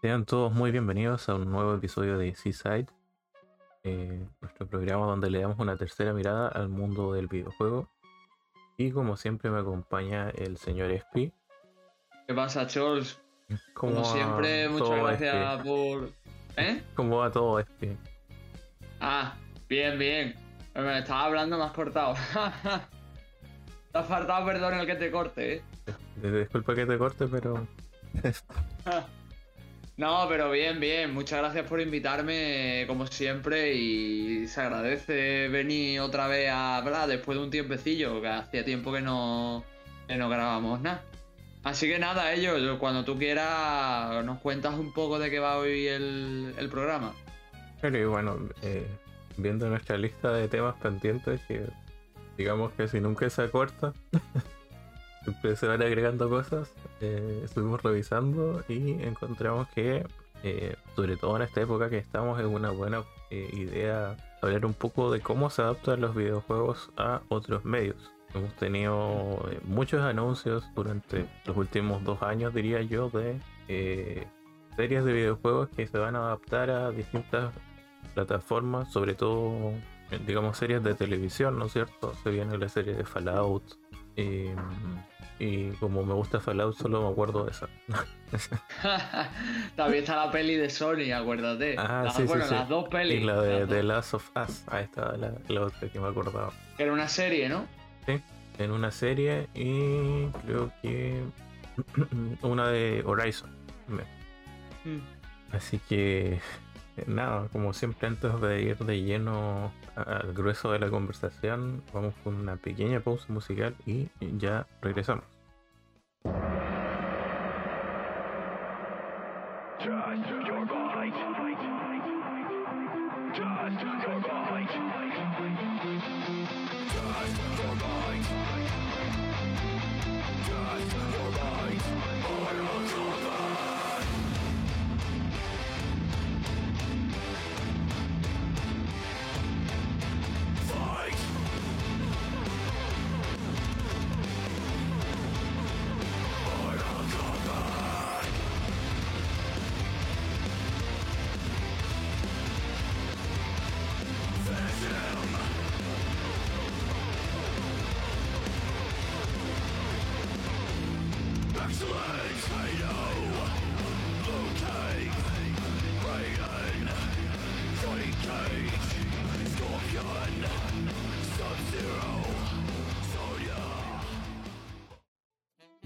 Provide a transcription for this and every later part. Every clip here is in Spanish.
Sean todos muy bienvenidos a un nuevo episodio de Seaside, eh, nuestro programa donde le damos una tercera mirada al mundo del videojuego. Y como siempre me acompaña el señor Espi. ¿Qué pasa, Charles? Como siempre, muchas gracias por. ¿Eh? ¿Cómo va todo, Espi? Ah, bien, bien. Me estaba hablando, más cortado. te ha faltado perdón el que te corte, ¿eh? Disculpa que te corte, pero. no, pero bien, bien. Muchas gracias por invitarme, como siempre. Y se agradece venir otra vez a hablar después de un tiempecillo, que hacía tiempo que no, que no grabamos nada. Así que nada, ellos, cuando tú quieras, nos cuentas un poco de qué va hoy el, programa. Pero y bueno, eh, viendo nuestra lista de temas pendientes, digamos que si nunca se acorta, se van agregando cosas, eh, estuvimos revisando y encontramos que, eh, sobre todo en esta época que estamos, es una buena idea hablar un poco de cómo se adaptan los videojuegos a otros medios. Hemos tenido eh, muchos anuncios durante los últimos dos años, diría yo, de eh, series de videojuegos que se van a adaptar a distintas plataformas, sobre todo, eh, digamos, series de televisión, ¿no es cierto? Se viene la serie de Fallout. Y como me gusta Fallout, solo me acuerdo de esa. También está la peli de Sony, acuérdate. Ah, sí, bueno, las dos pelis. Y la de The Last of Us. Ahí está la, la otra que me acordaba. Era una serie, ¿no? en una serie y creo que una de Horizon. Mm. Así que nada, como siempre antes de ir de lleno al grueso de la conversación, vamos con una pequeña pausa musical y ya regresamos.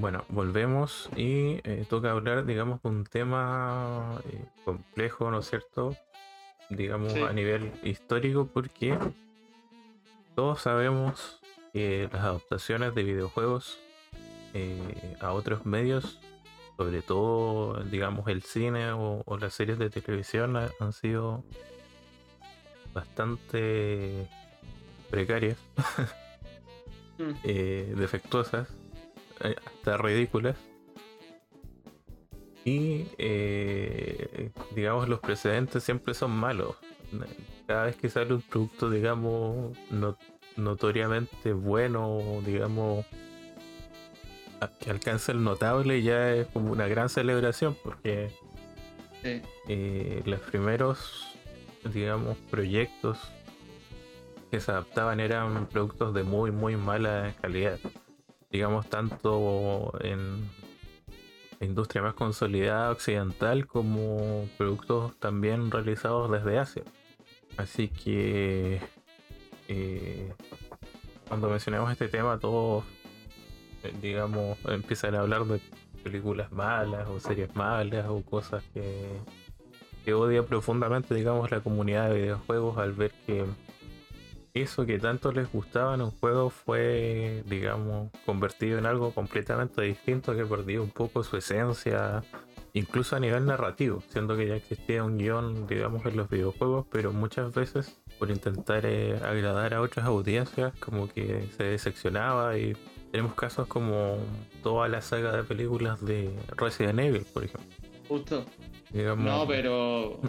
Bueno, volvemos y eh, toca hablar, digamos, de un tema eh, complejo, ¿no es cierto? Digamos, a nivel histórico, porque todos sabemos que las adaptaciones de videojuegos eh, a otros medios, sobre todo, digamos, el cine o, las series de televisión, han sido bastante precarias, mm. defectuosas hasta ridículas. Y eh, digamos, los precedentes siempre son malos. Cada vez que sale un producto, digamos, notoriamente bueno, digamos, que alcanza el notable, ya es como una gran celebración porque eh, los primeros, digamos, proyectos que se adaptaban eran productos de muy, muy mala calidad digamos, tanto en la industria más consolidada occidental como productos también realizados desde Asia. Así que eh, cuando mencionamos este tema, todos, eh, digamos, empiezan a hablar de películas malas o series malas o cosas que, que odia profundamente, digamos, la comunidad de videojuegos al ver que eso que tanto les gustaba en un juego fue, digamos, convertido en algo completamente distinto que perdió un poco su esencia, incluso a nivel narrativo, siendo que ya existía un guion, digamos, en los videojuegos, pero muchas veces por intentar eh, agradar a otras audiencias, como que se decepcionaba y tenemos casos como toda la saga de películas de Resident Evil, por ejemplo. Justo. No, pero,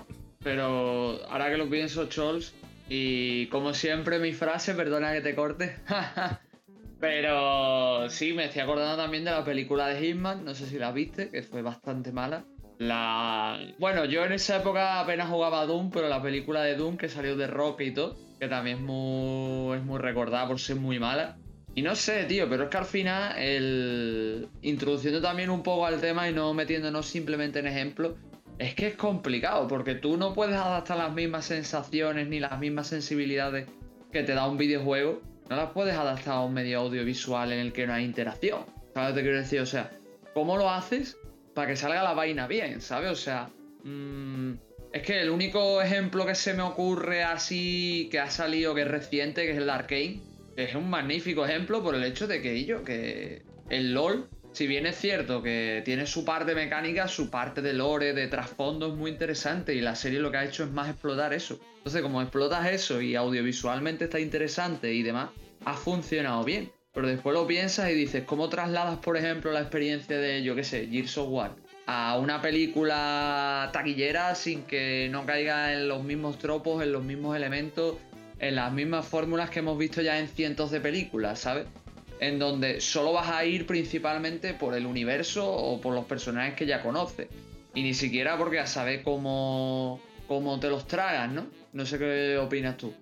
pero ahora que lo pienso, Charles y como siempre, mi frase, perdona que te corte. Pero sí, me estoy acordando también de la película de Hitman, no sé si la viste, que fue bastante mala. La... Bueno, yo en esa época apenas jugaba a Doom, pero la película de Doom que salió de Rock y todo, que también es muy, es muy recordada por ser muy mala. Y no sé, tío, pero es que al final, el... introduciendo también un poco al tema y no metiéndonos simplemente en ejemplos, es que es complicado, porque tú no puedes adaptar las mismas sensaciones ni las mismas sensibilidades que te da un videojuego, no las puedes adaptar a un medio audiovisual en el que no hay interacción. ¿Sabes te quiero decir? O sea, ¿cómo lo haces para que salga la vaina bien? ¿Sabes? O sea, mmm, es que el único ejemplo que se me ocurre así que ha salido, que es reciente, que es el Arcane, es un magnífico ejemplo por el hecho de que que el LOL si bien es cierto que tiene su parte mecánica, su parte de lore, de trasfondo es muy interesante y la serie lo que ha hecho es más explotar eso. Entonces, como explotas eso y audiovisualmente está interesante y demás, ha funcionado bien. Pero después lo piensas y dices, ¿cómo trasladas, por ejemplo, la experiencia de, yo qué sé, Gears of War a una película taquillera sin que no caiga en los mismos tropos, en los mismos elementos, en las mismas fórmulas que hemos visto ya en cientos de películas, ¿sabes? En donde solo vas a ir principalmente por el universo o por los personajes que ya conoces. Y ni siquiera porque a saber cómo, cómo te los tragas, ¿no? No sé qué opinas tú.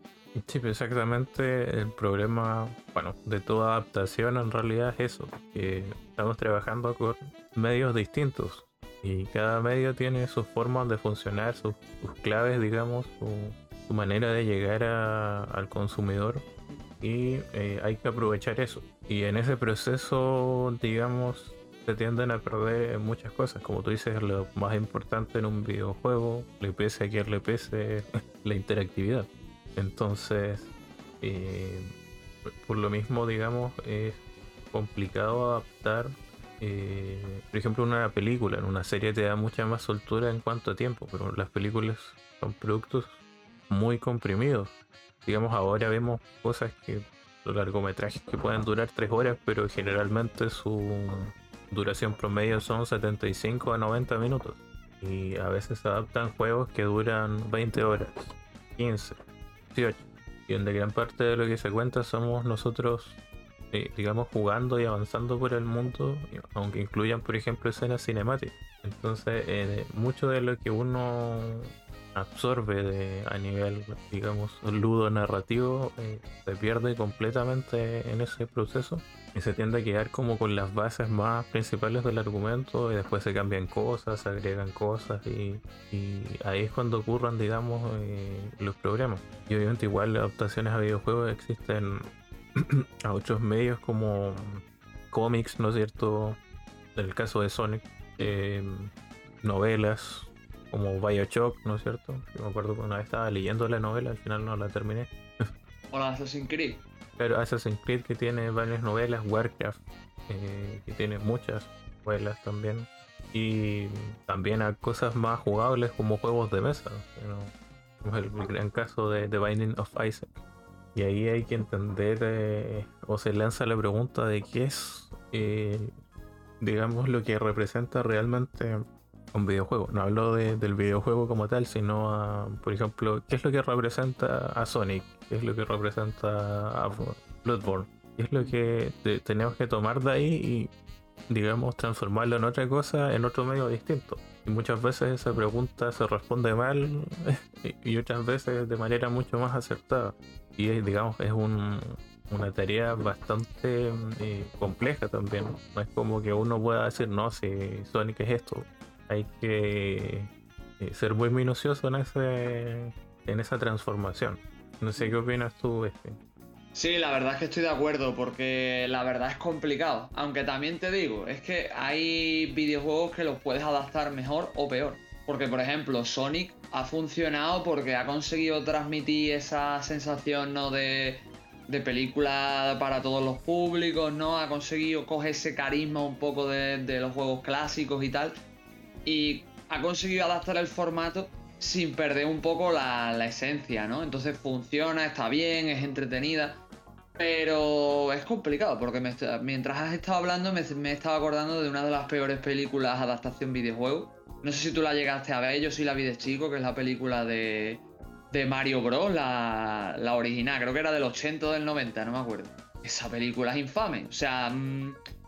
Sí, exactamente el problema, bueno, de toda adaptación en realidad es eso, que estamos trabajando con medios distintos y cada medio tiene sus formas de funcionar, sus, claves, digamos, su, manera de llegar al consumidor y eh, hay que aprovechar eso. Y en ese proceso, digamos, se tienden a perder muchas cosas. Como tú dices, lo más importante en un videojuego, le pese a quien le pese, la interactividad. Entonces, eh, por lo mismo, digamos, es complicado adaptar. Eh, por ejemplo, una película, en una serie te da mucha más soltura en cuanto a tiempo, pero las películas son productos muy comprimidos digamos, ahora vemos cosas que, los largometrajes que pueden durar 3 horas, pero generalmente su duración promedio son 75 a 90 minutos. Y a veces se adaptan juegos que duran 20 horas, 15, 18. Y donde gran parte de lo que se cuenta somos nosotros, eh, digamos, jugando y avanzando por el mundo, aunque incluyan, por ejemplo, escenas cinemáticas. Entonces, eh, mucho de lo que uno absorbe de, a nivel, digamos, ludo narrativo, eh, se pierde completamente en ese proceso y se tiende a quedar como con las bases más principales del argumento y después se cambian cosas, se agregan cosas y, ahí es cuando ocurran, digamos, eh, los problemas. Y obviamente igual adaptaciones a videojuegos existen a otros medios como cómics, ¿no es cierto? En el caso de Sonic, eh, novelas, como Bioshock, ¿no es cierto? Yo me acuerdo que una vez estaba leyendo la novela, al final no la terminé. O la Assassin's Creed. Pero Assassin's Creed que tiene varias novelas, Warcraft, eh, que tiene muchas novelas también. Y también a cosas más jugables como juegos de mesa. Como el, gran caso de The Binding of Isaac. Y ahí hay que entender eh, o se lanza la pregunta de qué es, eh, digamos, lo que representa realmente un videojuego. No hablo del videojuego como tal, sino por ejemplo, qué es lo que representa a Sonic, qué es lo que representa a Bloodborne, qué es lo que tenemos que tomar de ahí y, digamos, transformarlo en otra cosa, en otro medio distinto. Y muchas veces esa pregunta se responde mal y otras veces de manera mucho más acertada. Y digamos, es un, una tarea bastante eh, compleja también. No es como que uno pueda decir, no, si Sonic es esto hay que eh, ser muy minucioso en ese en esa transformación. No sé qué opinas tú, este. Sí, la verdad es que estoy de acuerdo, porque la verdad es complicado. Aunque también te digo, es que hay videojuegos que los puedes adaptar mejor o peor. Porque, por ejemplo, Sonic ha funcionado porque ha conseguido transmitir esa sensación ¿no? de, de película para todos los públicos, ¿no? Ha conseguido coger ese carisma un poco de, de los juegos clásicos y tal y ha conseguido adaptar el formato sin perder un poco la, esencia, ¿no? Entonces funciona, está bien, es entretenida, pero es complicado porque mientras has estado hablando me, he estado acordando de una de las peores películas adaptación videojuego. No sé si tú la llegaste a ver, yo sí la vi de chico, que es la película de, de Mario Bros, la, original, creo que era del 80 o del 90, no me acuerdo. Esa película es infame, o sea...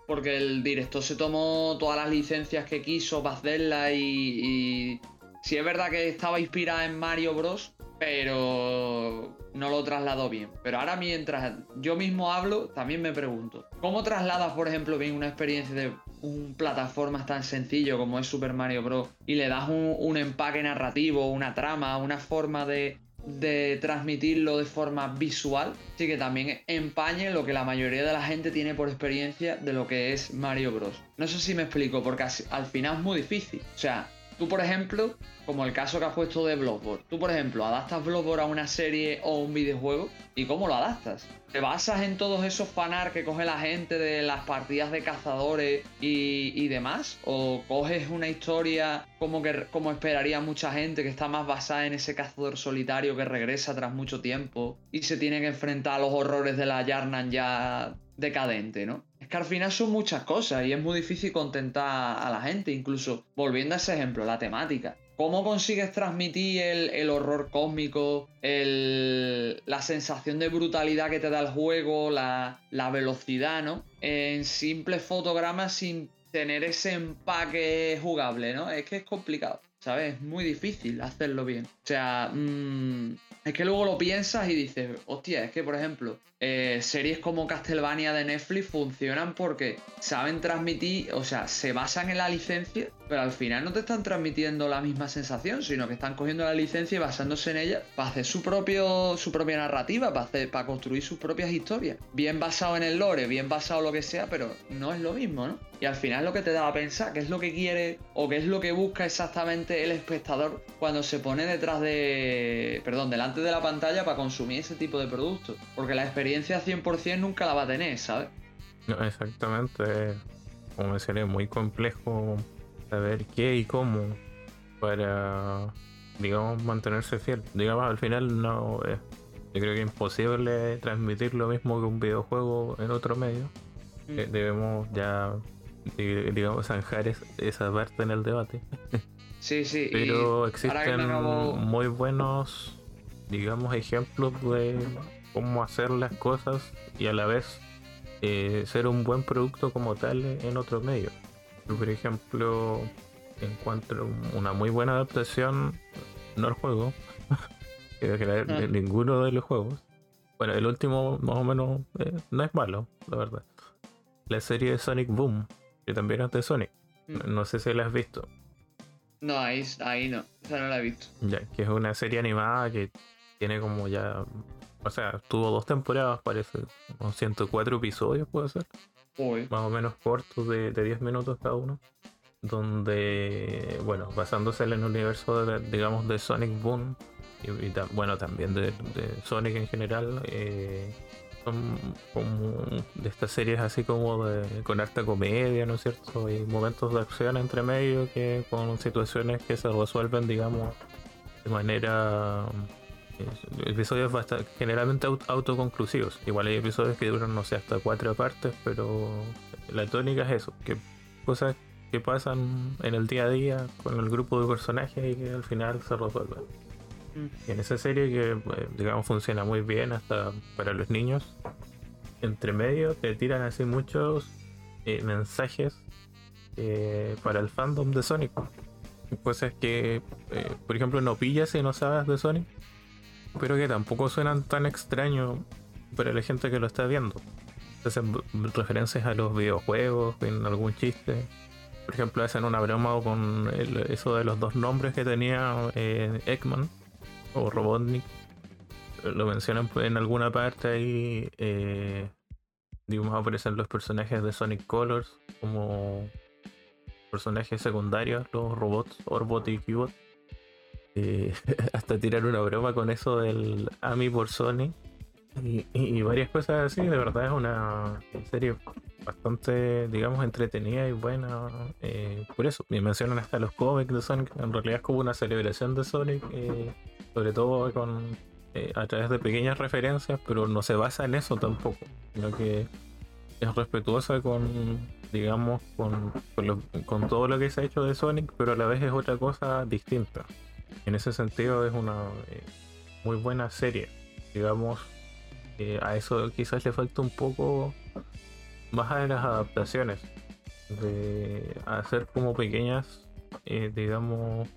Porque el director se tomó todas las licencias que quiso para hacerla y, y sí es verdad que estaba inspirada en Mario Bros, pero no lo trasladó bien. Pero ahora mientras yo mismo hablo, también me pregunto, ¿cómo trasladas, por ejemplo, bien una experiencia de un plataforma tan sencillo como es Super Mario Bros. y le das un, empaque narrativo, una trama, una forma de, de transmitirlo de forma visual, sí que también empañe lo que la mayoría de la gente tiene por experiencia de lo que es Mario Bros. No sé si me explico, porque al final es muy difícil. O sea, Tú, por ejemplo, como el caso que has puesto de Bloodborne, tú, por ejemplo, adaptas Bloodborne a una serie o un videojuego y ¿cómo lo adaptas? ¿Te basas en todos esos fanar que coge la gente de las partidas de cazadores y, demás? ¿O coges una historia como, que, como esperaría mucha gente que está más basada en ese cazador solitario que regresa tras mucho tiempo y se tiene que enfrentar a los horrores de la Yarnan ya decadente, ¿no? Es que al final son muchas cosas y es muy difícil contentar a la gente, incluso volviendo a ese ejemplo, la temática. ¿Cómo consigues transmitir el, horror cósmico, la sensación de brutalidad que te da el juego, la, la velocidad, ¿no? En simples fotogramas sin tener ese empaque jugable, ¿no? Es que es complicado, ¿sabes? Es muy difícil hacerlo bien. O sea, mmm, es que luego lo piensas y dices, hostia, es que por ejemplo, eh, series como Castlevania de Netflix funcionan porque saben transmitir, o sea, se basan en la licencia, pero al final no te están transmitiendo la misma sensación, sino que están cogiendo la licencia y basándose en ella para hacer su, propio, su propia narrativa, para, para construir sus propias historias. Bien basado en el lore, bien basado lo que sea, pero no es lo mismo, ¿no? Y al final lo que te da a pensar, qué es lo que quiere o qué es lo que busca exactamente el espectador cuando se pone detrás de, perdón, delante de la pantalla para consumir ese tipo de productos. Porque la experiencia 100% nunca la va a tener, ¿sabes? No, exactamente. Como mencioné, es muy complejo saber qué y cómo para, digamos, mantenerse fiel. Digamos, al final no es. Yo creo que es imposible transmitir lo mismo que un videojuego en otro medio. Mm. Eh, debemos ya, digamos, zanjar esa parte en el debate. Sí, sí. Pero existen muy buenos digamos, ejemplos de cómo hacer las cosas y a la vez eh, ser un buen producto como tal en otro medio. por ejemplo, encuentro una muy buena adaptación, no el juego, de ah. ninguno de los juegos. Bueno, el último más o menos eh, no es malo, la verdad. La serie de Sonic Boom, que también es de Sonic. Mm. No sé si la has visto. No, ahí, ahí no, esa no la he visto. Ya, que es una serie animada que tiene como ya. O sea, tuvo dos temporadas, parece. Con 104 episodios, puede ser. Más o menos cortos de, de 10 minutos cada uno. Donde, bueno, basándose en el universo, de, digamos, de Sonic Boom. Y, bueno, también de, Sonic en general. Eh, son como de estas series así como de, con harta comedia, ¿no es cierto? Y momentos de acción entre medio que con situaciones que se resuelven, digamos, de manera episodios bastante, generalmente autoconclusivos. Igual hay episodios que duran, no sé, hasta cuatro partes, pero la tónica es eso, que cosas que pasan en el día a día con el grupo de personajes y que al final se resuelven. Y en esa serie que, eh, digamos, funciona muy bien hasta para los niños, entre medio te tiran así muchos eh, mensajes eh, para el fandom de Sonic. Cosas que, por ejemplo, no pillas y no sabes de Sonic pero que tampoco suenan tan extraños para la gente que lo está viendo. Hacen referencias a los videojuegos, en algún chiste. Por ejemplo, hacen una broma con eso de los dos nombres que tenía eh, Ekman o Robotnik. Lo mencionan en alguna parte ahí. Eh, digamos, aparecen los personajes de Sonic Colors como personajes secundarios, los robots, Orbot y Cubot. Eh, hasta tirar una broma con eso del AMI por Sony. Y, varias cosas así, de verdad es una serie bastante, digamos, entretenida y buena. Eh, por eso, me mencionan hasta los cómics de Sonic, en realidad es como una celebración de Sonic, eh, sobre todo con a través de pequeñas referencias, pero no se basa en eso tampoco, sino que es respetuosa con, digamos, con, con todo lo que se ha hecho de Sonic, pero a la vez es otra cosa distinta. En ese sentido es una eh, muy buena serie. Digamos, a eso quizás le falta un poco más a las adaptaciones, de hacer como pequeñas, eh, digamos,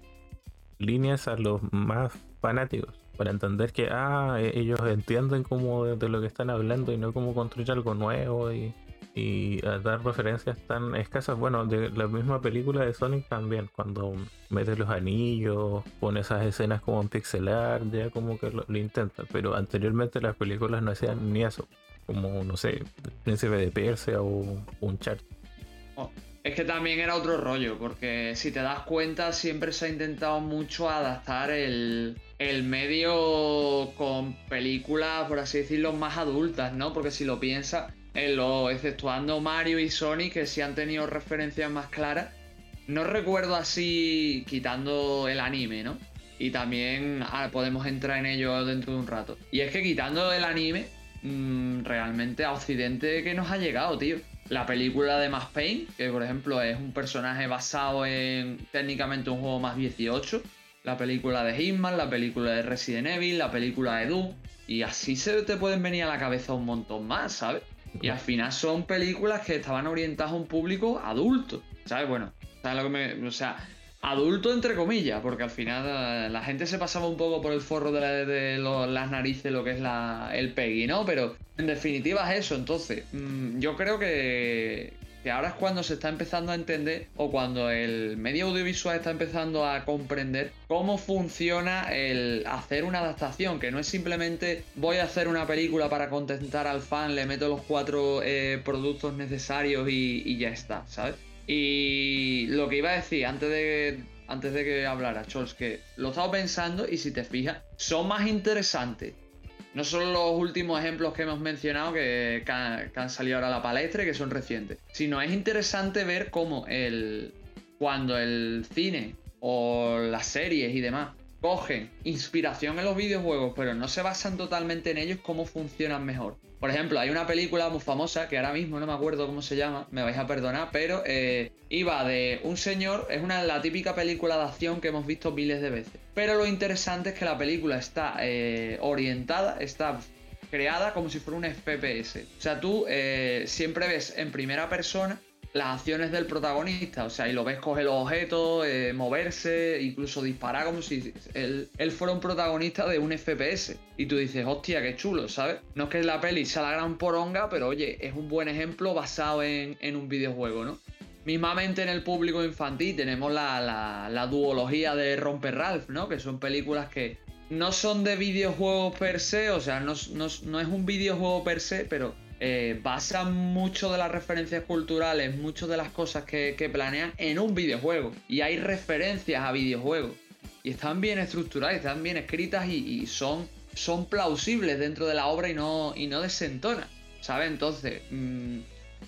líneas a los más fanáticos, para entender que, ah, ellos entienden como de, lo que están hablando y no como construir algo nuevo y, y dar referencias tan escasas. Bueno, de la misma película de Sonic también, cuando metes los anillos, pone esas escenas como en pixelar, ya como que lo, intentan, pero anteriormente las películas no hacían ni eso como, no sé, Príncipe de Persia o un chart. Oh, es que también era otro rollo, porque si te das cuenta, siempre se ha intentado mucho adaptar el, el medio con películas, por así decirlo, más adultas, ¿no? Porque si lo piensas, en lo, exceptuando Mario y Sonic, que sí han tenido referencias más claras, no recuerdo así quitando el anime, ¿no? Y también ah, podemos entrar en ello dentro de un rato. Y es que quitando el anime, Mm, realmente a Occidente que nos ha llegado, tío. La película de Max Payne, que por ejemplo es un personaje basado en técnicamente un juego más 18. La película de Hitman, la película de Resident Evil, la película de Doom. Y así se te pueden venir a la cabeza un montón más, ¿sabes? Y al final son películas que estaban orientadas a un público adulto, ¿sabes? Bueno, ¿sabes lo que me.? O sea, adulto entre comillas, porque al final eh, la gente se pasaba un poco por el forro de, las narices lo que es la, el Peggy, ¿no? Pero en definitiva es eso, entonces mm, yo creo que, que ahora es cuando se está empezando a entender o cuando el medio audiovisual está empezando a comprender cómo funciona el hacer una adaptación, que no es simplemente voy a hacer una película para contentar al fan, le meto los cuatro eh, productos necesarios y, ya está, ¿sabes? Y lo que iba a decir antes de, antes de que hablara, Chols, que lo he estado pensando y si te fijas, son más interesantes. No solo los últimos ejemplos que hemos mencionado que, han, salido ahora a la palestra y que son recientes, sino es interesante ver cómo el, cuando el cine o las series y demás cogen inspiración en los videojuegos, pero no se basan totalmente en ellos, cómo funcionan mejor. Por ejemplo, hay una película muy famosa que ahora mismo no me acuerdo cómo se llama, me vais a perdonar, pero eh, iba de un señor, es una la típica película de acción que hemos visto miles de veces. Pero lo interesante es que la película está eh, orientada, está creada como si fuera un FPS. O sea, tú eh, siempre ves en primera persona las acciones del protagonista. O sea, y lo ves coger los objetos, eh, moverse, incluso disparar como si él, fuera un protagonista de un FPS. Y tú dices, hostia, qué chulo, ¿sabes? No es que la peli sea la gran poronga, pero oye, es un buen ejemplo basado en, un videojuego, ¿no? Mismamente en el público infantil tenemos la, la duología de Romper Ralph, ¿no? Que son películas que no son de videojuegos per se, o sea, no es un videojuego per se, pero eh, basan mucho de las referencias culturales, muchas de las cosas que, planean en un videojuego. Y hay referencias a videojuegos. Y están bien estructuradas, están bien escritas y, son, son plausibles dentro de la obra y no, y no desentonan. ¿Sabes? Entonces, mm,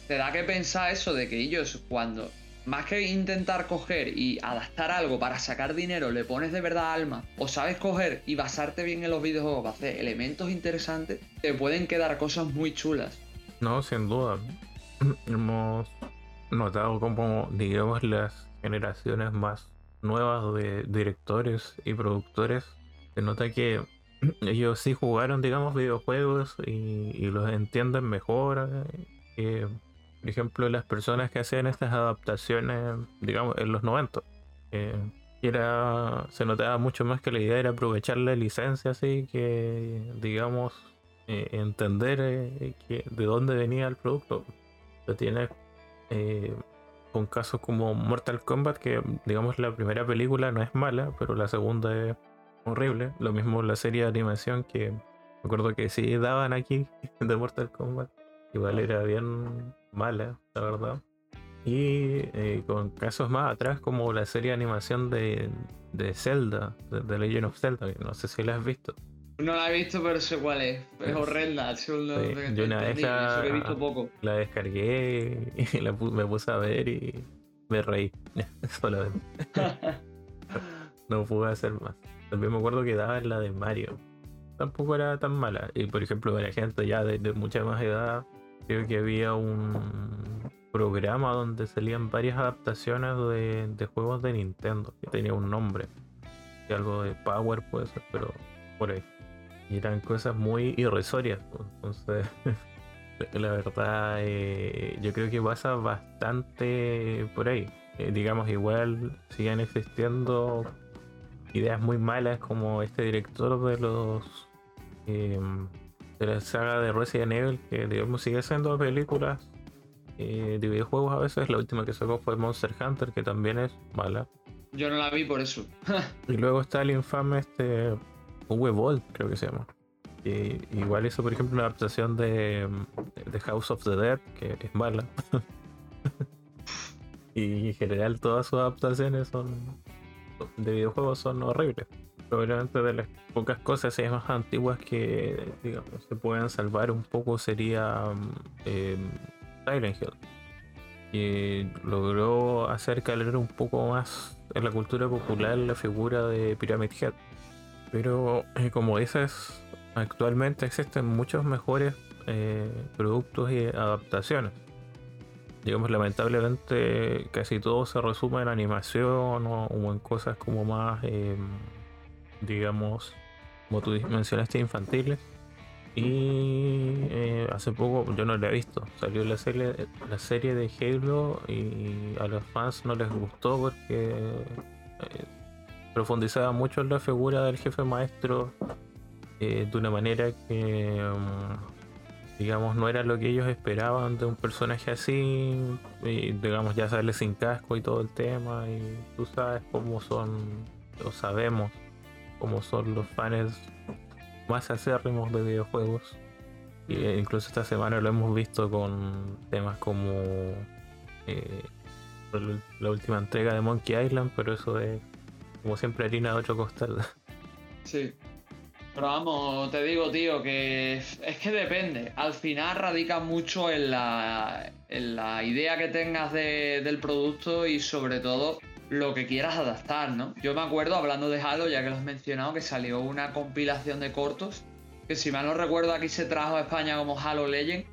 te da que pensar eso de que ellos cuando más que intentar coger y adaptar algo para sacar dinero, le pones de verdad alma, o sabes coger y basarte bien en los videojuegos para hacer elementos interesantes, te pueden quedar cosas muy chulas. No, sin duda. Hemos notado como, digamos, las generaciones más nuevas de directores y productores, se nota que ellos sí jugaron, digamos, videojuegos y, los entienden mejor. Eh, por ejemplo, las personas que hacían estas adaptaciones, digamos, en los 90. Eh, era, se notaba mucho más que la idea era aprovechar la licencia, así que, digamos, eh, entender eh, de dónde venía el producto. Lo tiene con casos como Mortal Kombat, que, digamos, la primera película no es mala, pero la segunda es horrible. Lo mismo la serie de animación que me acuerdo que sí daban aquí de Mortal Kombat. Igual era bien mala, la verdad. Y eh, con casos más atrás, como la serie de animación de, de Zelda, de, Legend of Zelda, no sé si la has visto. No la he visto, pero sé cuál es. Es horrenda, yo una vez la, he visto poco. la descargué y la me puse a ver y me reí. Solamente. no pude hacer más. También me acuerdo que daba la de Mario. Tampoco era tan mala. Y por ejemplo, la gente ya de mucha más edad Creo que había un programa donde salían varias adaptaciones de, juegos de Nintendo, que tenía un nombre. algo de Power puede ser, pero por ahí. Y eran cosas muy irrisorias. Pues, entonces, La verdad, eh, yo creo que pasa bastante por ahí. Eh, digamos, igual siguen existiendo ideas muy malas como este director de los em, de la saga de Resident Evil que digamos sigue haciendo películas eh, de videojuegos a veces. La última que sacó fue Monster Hunter que también es mala. Yo no la vi por eso. Y luego está el infame este Boll creo que se llama. Igual hizo por ejemplo una adaptación de, de House of the Dead que es mala. Y en general todas sus adaptaciones son de videojuegos son horribles. Probablemente de las pocas cosas más antiguas que digamos se pueden salvar un poco sería eh, Silent Hill. Y logró hacer caler un poco más en la cultura popular la figura de Pyramid Head. Pero eh, como dices, actualmente existen muchos mejores eh, productos y adaptaciones digamos, lamentablemente casi todo se resume en animación o, en cosas como más, em, digamos, como tú mencionaste, infantiles. Y eh, hace poco, yo no la he visto, salió la serie, la serie de Halo y a los fans no les gustó porque eh, profundizaba mucho en la figura del jefe maestro eh, de una manera que... Em, digamos, no era lo que ellos esperaban de un personaje así, y digamos, ya sale sin casco y todo el tema, y tú sabes cómo son, lo sabemos, cómo son los fans más acérrimos de videojuegos. Eh, incluso esta semana lo hemos visto con temas como eh, la última entrega de Monkey Island, pero eso es como siempre harina de otro costal. Sí. Pero vamos, te digo, tío, que es que depende. Al final radica mucho en la, en la idea que tengas del producto y sobre todo lo que quieras adaptar, ¿no? Yo me acuerdo, hablando de Halo, ya que lo has mencionado, que salió una compilación de cortos, que si mal no recuerdo aquí se trajo a España como Halo Legend,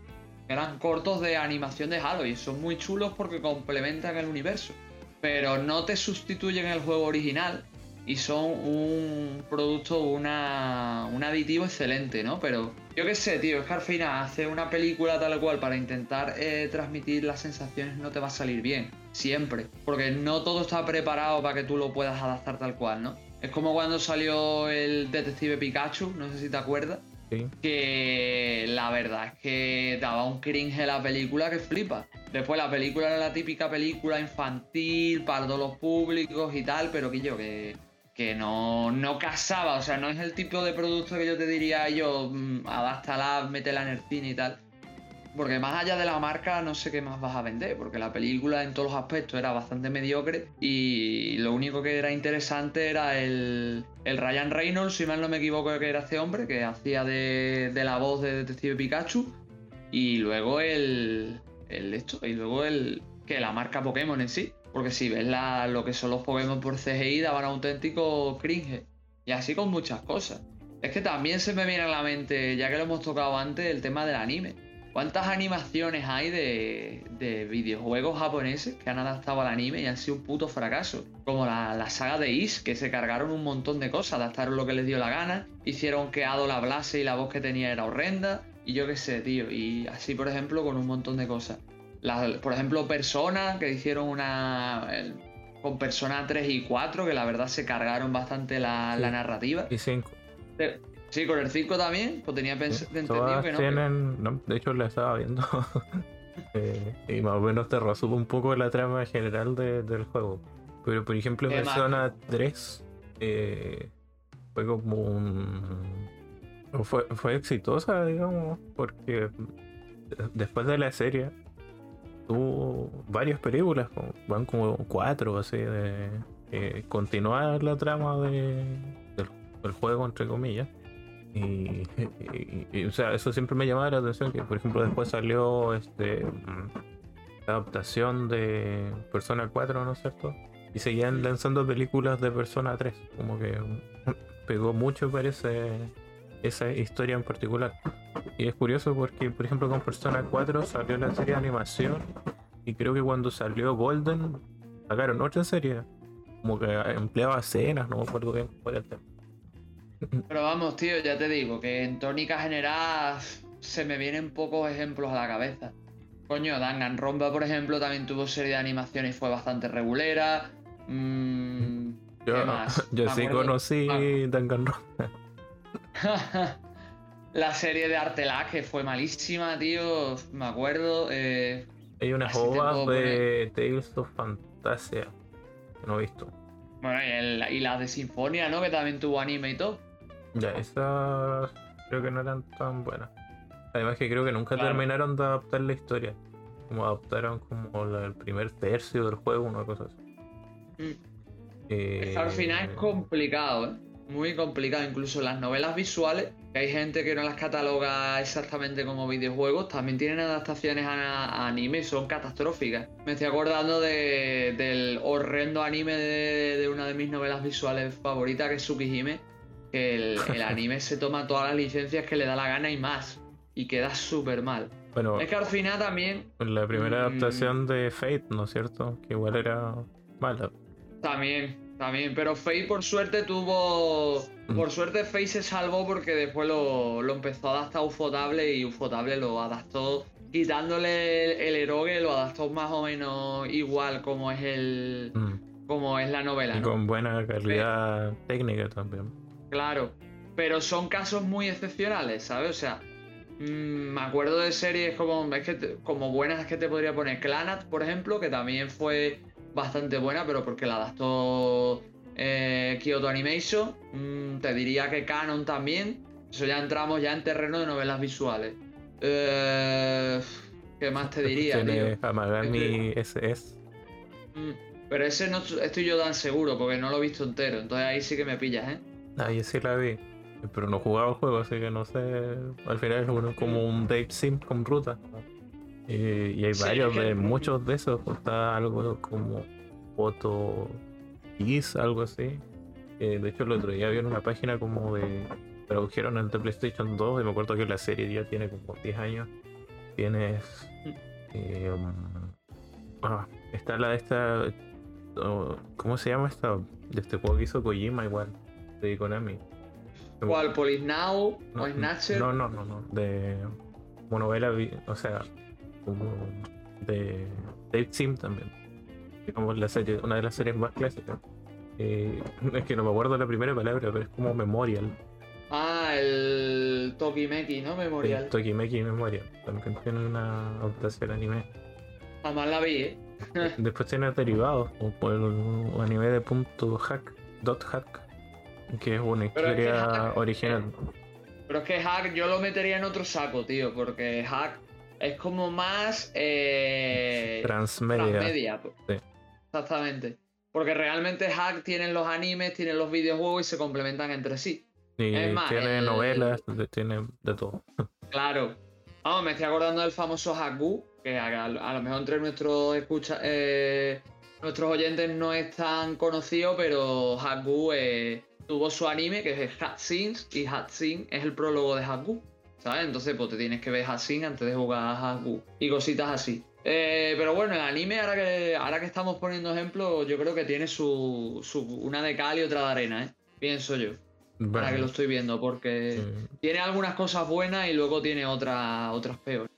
eran cortos de animación de Halo y son muy chulos porque complementan el universo. Pero no te sustituyen el juego original y son un producto, una, un aditivo excelente, ¿no? Pero yo qué sé, tío, es que al final hacer una película tal cual para intentar eh, transmitir las sensaciones no te va a salir bien, siempre, porque no todo está preparado para que tú lo puedas adaptar tal cual, ¿no? Es como cuando salió el Detective Pikachu, no sé si te acuerdas. Sí. Que la verdad es que daba un cringe la película que flipa. Después la película era la típica película infantil para todos los públicos y tal, pero que yo, que que no, no casaba, o sea, no es el tipo de producto que yo te diría yo, mmm, adáptala, métela en el cine y tal. Porque más allá de la marca, no sé qué más vas a vender, porque la película en todos los aspectos era bastante mediocre y lo único que era interesante era el, el Ryan Reynolds, si mal no me equivoco que era este hombre, que hacía de, de la voz de Detective Pikachu, y luego el, el esto, y luego el que la marca Pokémon en sí. Porque si ves lo que son los Pokémon por CGI, daban auténtico cringe. Y así con muchas cosas. Es que también se me viene a la mente, ya que lo hemos tocado antes, el tema del anime. ¿Cuántas animaciones hay de, videojuegos japoneses que han adaptado al anime y han sido un puto fracaso? Como la, saga de Is, que se cargaron un montón de cosas, adaptaron lo que les dio la gana, hicieron que Ado la y la voz que tenía era horrenda, y yo qué sé, tío. Y así, por ejemplo, con un montón de cosas por ejemplo, Persona, que hicieron una. con Persona 3 y 4, que la verdad se cargaron bastante la, narrativa. Y 5. Sí, con el 5 también, pues tenía entendido que no. Tienen, no, de hecho la estaba viendo. Eh, y más o menos te resumo un poco la trama general del juego. Pero por ejemplo, Persona 3 eh, fue como un. Fue, fue exitosa, digamos, porque después de la serie tuvo varias películas, van como cuatro, así, de continuar la trama de, del, juego, entre comillas. Y, o sea, eso siempre me llamaba la atención, que por ejemplo después salió este la adaptación de Persona 4, ¿no es cierto? Y seguían lanzando películas de Persona 3, como que pegó mucho parece esa historia en particular. Y es curioso porque, por ejemplo, con Persona 4 salió la serie de animación y creo que cuando salió Golden sacaron otra serie, como que empleaba escenas, no me acuerdo bien cuál era el tema. Pero vamos, tío, ya te digo, que en tónica general se me vienen pocos ejemplos a la cabeza. Coño, Danganronpa, por ejemplo, también tuvo serie de animaciones y fue bastante regulera. Mm, ¿qué Yo, más? yo sí acuerdo- conocí Ah. Danganronpa. la serie de Artelag, que fue malísima, tío. Me acuerdo. eh, Hay ovas puedo de Tales of Fantasia que no he visto. bueno, y, el- y las de Sinfonia, ¿no? Que también tuvo anime y todo. Ya, esas creo que no eran tan buenas. Además que creo que nunca Claro. terminaron de adaptar la historia. Como adaptaron como la- el primer tercio del juego, una cosa así. Mm. Eh, al final es complicado, ¿eh? Muy complicado. Incluso las novelas visuales, que hay gente que no las cataloga exactamente como videojuegos, también tienen adaptaciones a, a anime y son catastróficas. Me estoy acordando de- del horrendo anime de, de una de mis novelas visuales favoritas, que es Tsukihime, que el, el anime se toma todas las licencias que le da la gana y más. Y queda súper mal. Bueno, Es que al final también la primera Mm. adaptación de Fate, ¿no es cierto? Que igual era mala. También, también. Pero Faye por suerte tuvo. Por suerte Faye se salvó porque después lo, lo empezó a adaptar Ufotable y Ufotable lo adaptó. Quitándole el, el erogue, lo adaptó más o menos igual como es el. Mm. como es la novela. Y ¿no? con buena calidad técnica también. Claro. Pero son casos muy excepcionales, ¿sabes? O sea. mm, me acuerdo de series como, es que como buenas que te podría poner Clanat, por ejemplo, que también fue bastante buena, pero porque la adaptó eh, Kyoto Animation. Mm, te diría que Canon también. Eso ya entramos ya en terreno de novelas visuales. Eh, ¿Qué más te diría, tío? Amagami SS. Mm, pero ese no estoy yo tan seguro porque no lo he visto entero. Entonces ahí sí que me pillas, ¿eh? Ah, yo sí la vi. Pero no jugaba el juego, así que no sé. Al final es como un Dave Sim con ruta. Y, y hay Sí, varios de muchos de esos. Está algo como Foto Is, algo así. Eh, de hecho, el otro día vi en una página como de. Tradujeron el de PlayStation 2 y me acuerdo que la serie ya tiene como 10 años. Tienes. eh, um, ah, está la de esta. oh, ¿Cómo se llama esta? De este juego que hizo Kojima igual. De Konami. ¿Cuál? ¿Police Now? No, ¿O Snatcher? No, no, no, no. De como novela, vi- o sea, como de Dave Sim también. Digamos la serie, una de las series más clásicas. Eh, es que no me acuerdo la primera palabra, pero es como Memorial. Ah, el Tokimeki, ¿no? Memorial. Sí, Tokimeki Memorial. También tiene una adaptación anime. Jamás la vi, ¿eh? Después tiene derivados, como el anime de punto hack, dot hack, que es una Pero es que historia Hack- original. Pero es que Hack yo lo metería en otro saco, tío, porque Hack es como más... Eh, Transmedia. transmedia. Sí. Exactamente. Porque realmente Hack tienen los animes, tienen los videojuegos y se complementan entre sí. Y Es más, tiene el- novelas, tiene de todo. Claro. Vamos, me estoy acordando del famoso Haku, que a, a lo mejor entre nuestros escucha, eh, nuestros oyentes no es tan conocido, pero Haku eh, tuvo su anime que es Hatsins y Hatsin es el prólogo de Haku. ¿Sabes? Entonces, pues te tienes que ver Hatsin antes de jugar a Haku y cositas así. Eh, pero bueno, el anime, ahora que, ahora que estamos poniendo ejemplos, yo creo que tiene su, su una de cal y otra de arena, ¿eh? Pienso yo. Bueno, Ahora que lo estoy viendo, porque tiene algunas cosas buenas y luego tiene otras otras peores.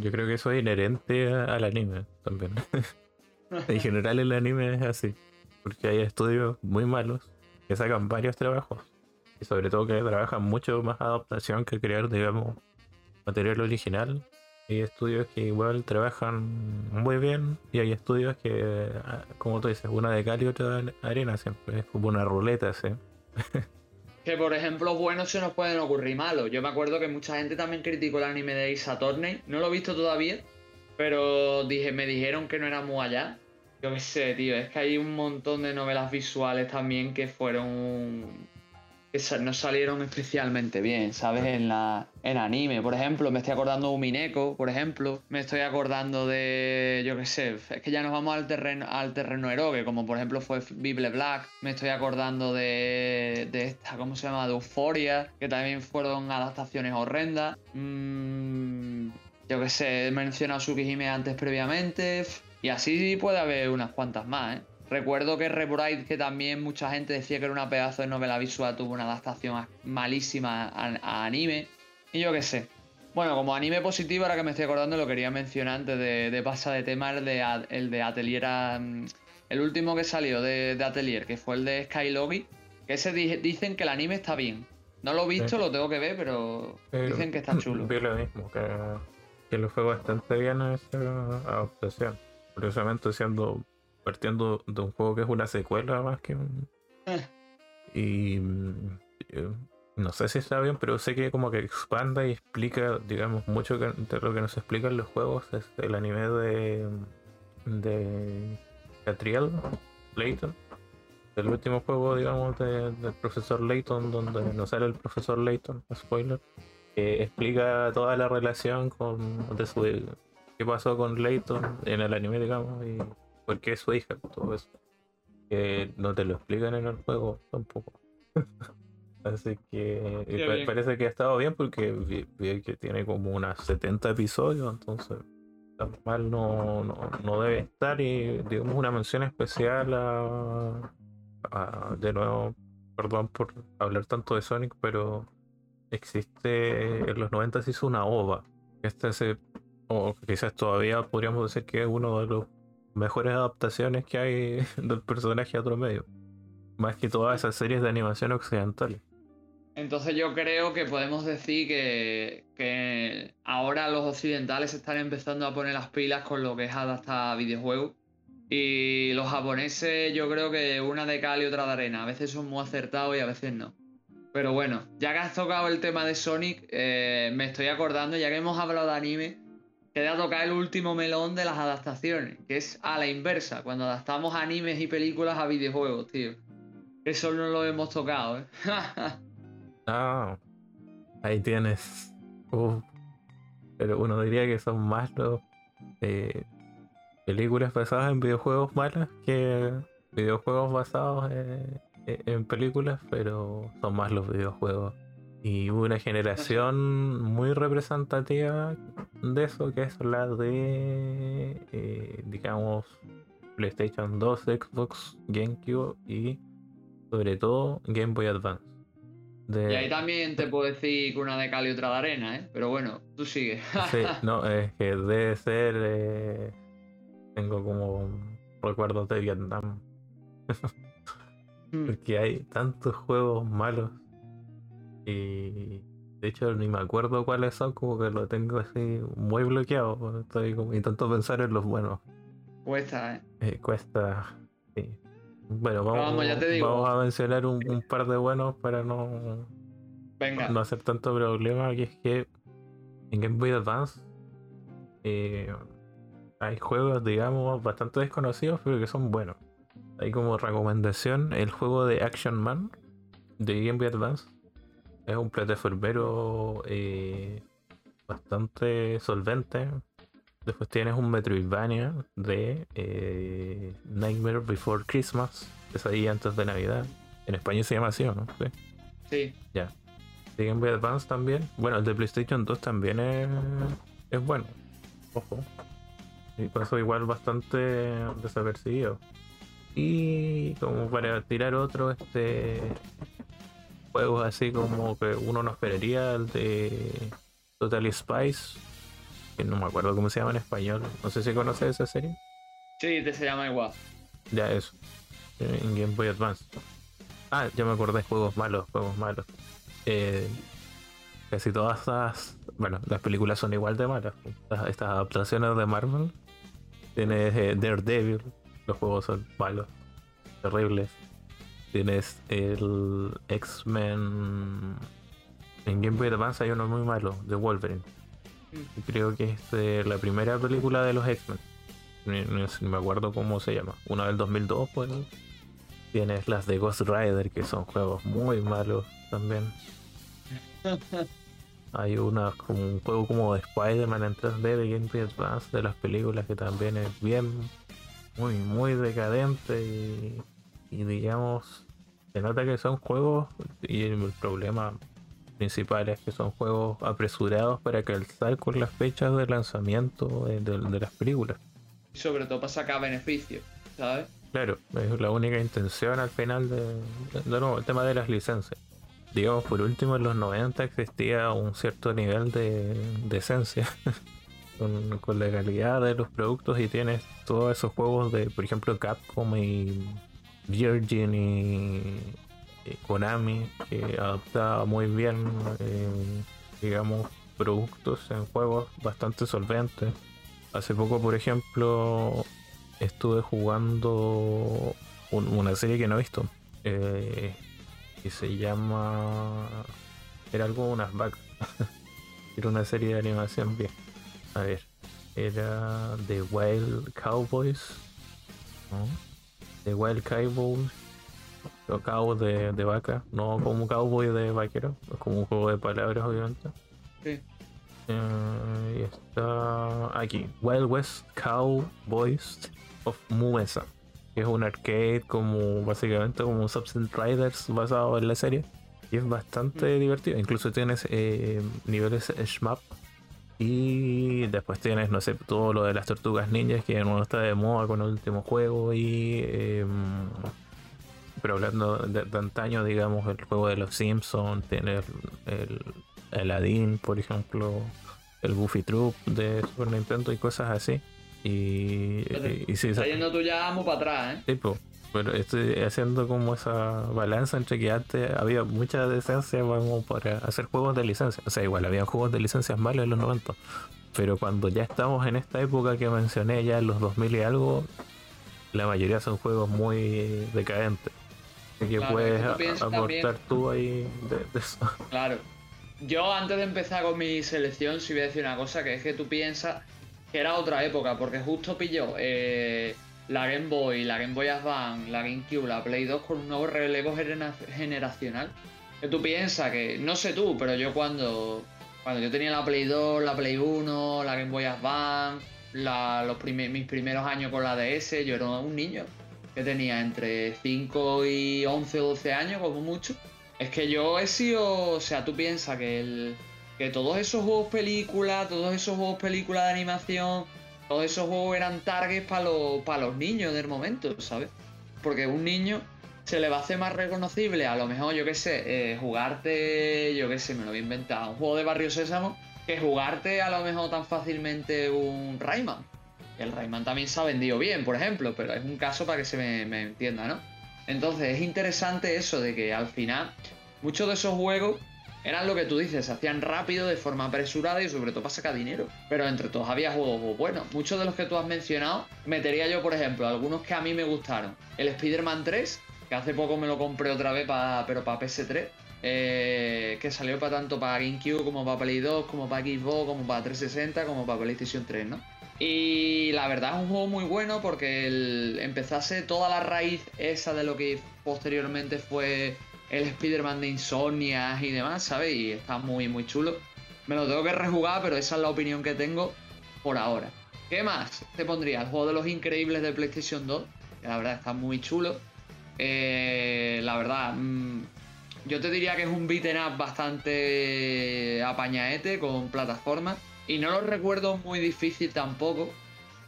yo creo que eso es inherente a- al anime también. en general el anime es así. Porque hay estudios muy malos que sacan varios trabajos. Y sobre todo que trabajan mucho más adaptación que crear, digamos, material original. Hay estudios que igual trabajan muy bien y hay estudios que, ah, como tú dices, una de cal y otra de arena siempre. Es como una ruleta, ¿sí? Que por ejemplo, buenos se nos pueden ocurrir malos. Yo me acuerdo que mucha gente también criticó el anime de Ace Attorney. No lo he visto todavía, pero dije, me dijeron que no era muy allá. Yo qué sé, tío. Es que hay un montón de novelas visuales también que fueron. Que no salieron especialmente bien, ¿sabes? En la. En anime, por ejemplo. Me estoy acordando de Umineko, por ejemplo. Me estoy acordando de. Yo qué sé. Es que ya nos vamos al terreno, al terreno erogue, como por ejemplo fue Bible Black. Me estoy acordando de. de esta, ¿cómo se llama? De Euphoria, que también fueron adaptaciones horrendas. Mm, yo qué sé, he mencionado Tsukihime antes previamente. Y así puede haber unas cuantas más, ¿eh? Recuerdo que Reborite, que también mucha gente decía que era una pedazo de novela visual, tuvo una adaptación malísima a, a anime. Y yo qué sé. Bueno, como anime positivo, ahora que me estoy acordando, lo quería mencionar antes de, de pasar de tema, el de, el de Atelier. a- mm, el último que salió de, de Atelier, que fue el de Skylogi. Que ese di- dicen que el anime está bien. No lo he visto, Sí. lo tengo que ver, pero dicen que está chulo. Vi lo mismo, que, que le fue bastante bien a esa adaptación. Curiosamente siendo partiendo de un juego que es una secuela más que un... Eh. Y mm, eh, no sé si está bien, pero sé que como que expanda y explica, digamos, mucho que- de lo que nos explican los juegos. Es el anime de... de Catriel, Layton. El último juego, digamos, de- del profesor Layton, donde no sale el profesor Layton, spoiler que explica toda la relación con de su qué pasó con Layton en el anime digamos y por qué es su hija todo eso que no te lo explican en el juego tampoco así que pa- bien. parece que ha estado bien porque vi, vi que tiene como unas 70 episodios entonces tan mal no, no, no debe estar y digamos una mención especial a, a- de nuevo perdón por hablar tanto de Sonic pero existe en los 90 se hizo una OVA. Este se, o quizás todavía podríamos decir que es uno de los mejores adaptaciones que hay del personaje a otro medio. Más que todas esas series de animación occidentales. Entonces yo creo que podemos decir que, que ahora los occidentales están empezando a poner las pilas con lo que es adaptar videojuegos. Y los japoneses yo creo que una de cal y otra de arena. A veces son muy acertados y a veces no. Pero bueno, ya que has tocado el tema de Sonic, eh, me estoy acordando, ya que hemos hablado de anime, queda tocar el último melón de las adaptaciones, que es a la inversa, cuando adaptamos animes y películas a videojuegos, tío. Eso no lo hemos tocado, ¿eh? Ah, ahí tienes. Uf. Pero uno diría que son más los eh, películas basadas en videojuegos malas que videojuegos basados en, en películas, pero son más los videojuegos. Y hubo una generación muy representativa de eso, que es la de, eh, digamos, PlayStation 2, Xbox, GameCube y sobre todo Game Boy Advance. De- Y ahí también te puedo decir que una de cal y otra de arena, ¿eh? Pero bueno, tú sigue. Sí, no, es que debe ser. eh, tengo como recuerdos de Vietnam. Mm. Porque hay tantos juegos malos. Y de hecho ni me acuerdo cuáles son, como que lo tengo así muy bloqueado. Estoy como intento pensar en los buenos. Cuesta, ¿eh? Eh, cuesta. Sí. Bueno, vamos, vamos, ya te digo. vamos a mencionar un, un par de buenos para no, Venga. no hacer tanto problema, que es que en Game Boy Advance eh, hay juegos, digamos, bastante desconocidos, pero que son buenos. Hay como recomendación el juego de Action Man de Game Boy Advance. Es un plataformero eh, bastante solvente. Después tienes un Metroidvania de eh, Nightmare Before Christmas, Pesadilla antes de Navidad. En español se llama así, ¿o no? Sí Sí. de Game Boy Advance también. Bueno, el de PlayStation 2 también es, es bueno. Ojo. Y pasó igual bastante desapercibido. Y como para tirar otro, este juegos así como que uno no esperaría, el de Total Spice, que no me acuerdo cómo se llama en español. No sé si conoces esa serie. Sí, te se llama igual. Ya eso. En Game Boy Advance. Ah, ya me acordé, juegos malos, juegos malos. Eh, casi todas las. Bueno, las películas son igual de malas. Estas, estas adaptaciones de Marvel. Tienes eh, Daredevil, los juegos son malos, terribles. Tienes el X-Men. En Game Boy Advance hay uno muy malo, de Wolverine. Y creo que es de la primera película de los X-Men. Ni me acuerdo cómo se llama. Una del 2002, pues. Tienes las de Ghost Rider, que son juegos muy malos también. Hay una como un juego como de Spider-Man en 3D de Game Boy Advance de las películas que también es bien, muy, muy decadente y, y digamos, se nota que son juegos y el problema principal es que son juegos apresurados para calzar con las fechas de lanzamiento de, de- de las películas. Y sobre todo para sacar beneficios, ¿sabes? Claro, es la única intención al final de, de nuevo, el tema de las licencias. digamos, por último, en los 90 existía un cierto nivel de, de esencia con, con, la calidad de los productos y tienes todos esos juegos de, por ejemplo, Capcom y Virgin y, Konami que adaptaba muy bien, eh, digamos, productos en juegos bastante solventes. Hace poco, por ejemplo, estuve jugando una serie que no he visto. Eh, que se llama. Era algo unas back. era una serie de animación bien. A ver. Era The Wild Cowboys. ¿no? The Wild Cowboys. O cowboy de, de, vaca. No como cowboy de vaquero. Es como un juego de palabras, obviamente. Sí. Eh, y está aquí. Wild West Cowboys of Muesa que es un arcade como básicamente como un Substance Riders basado en la serie y es bastante Mm. divertido incluso tienes eh, niveles shmup y después tienes no sé todo lo de las tortugas ninjas que no está de moda con el último juego y eh, pero hablando de, de, antaño digamos el juego de los Simpsons tienes el, el Aladdin por ejemplo el Goofy Troop de Super Nintendo y cosas así y, y, y sí, está yendo tú ya muy para atrás, ¿eh? Pues, pero estoy haciendo como esa balanza entre que antes había mucha decencia como para hacer juegos de licencia. O sea, igual había juegos de licencias malos en los 90. Pero cuando ya estamos en esta época que mencioné, ya en los 2000 y algo, la mayoría son juegos muy decadentes. Así que Claro, puedes aportar tú ahí de, de eso. Claro. Yo antes de empezar con mi selección, sí voy a decir una cosa, que es que tú piensas que era otra época, porque justo pilló eh, la Game Boy, la Game Boy Advance, la GameCube, la Play 2 con un nuevo relevo genera- generacional. Que tú piensas que, no sé tú, pero yo cuando, cuando yo tenía la Play 2, la Play 1, la Game Boy Advance, los mis primeros años con la DS, yo era un niño que tenía entre 5 y 11 o 12 años, como mucho. Es que yo he sido, o sea, tú piensas que que todos esos juegos películas, todos esos juegos películas de animación, todos esos juegos eran targets para los, niños del momento, ¿sabes? Porque un niño se le va a hacer más reconocible, a lo mejor, yo qué sé, eh, jugarte, yo qué sé, me lo voy a inventar, un juego de Barrio Sésamo, que jugarte a lo mejor tan fácilmente un Rayman. El Rayman también se ha vendido bien, por ejemplo, pero es un caso para que se me entienda, ¿no? Entonces es interesante eso de que al final muchos de esos juegos eran lo que tú dices, se hacían rápido, de forma apresurada y sobre todo para sacar dinero. Pero entre todos había juegos buenos. Muchos de los que tú has mencionado, metería yo, por ejemplo, algunos que a mí me gustaron. El Spider-Man 3, que hace poco me lo compré otra vez, para, pero para PS3. eh, que salió para tanto para GameCube como para Play 2, como para Xbox, como para 360, como para PlayStation 3, ¿no? Y la verdad es un juego muy bueno porque empezase toda la raíz esa de lo que posteriormente fue el Spider-Man de Insomnias y demás, ¿sabes? Y está muy, muy chulo. Me lo tengo que rejugar, pero esa es la opinión que tengo por ahora. ¿Qué más te pondría? El juego de los increíbles de PlayStation 2, que la verdad está muy chulo. Eh, la verdad, mm, yo te diría que es un beaten up bastante apañaete con plataformas. Y no lo recuerdo muy difícil tampoco,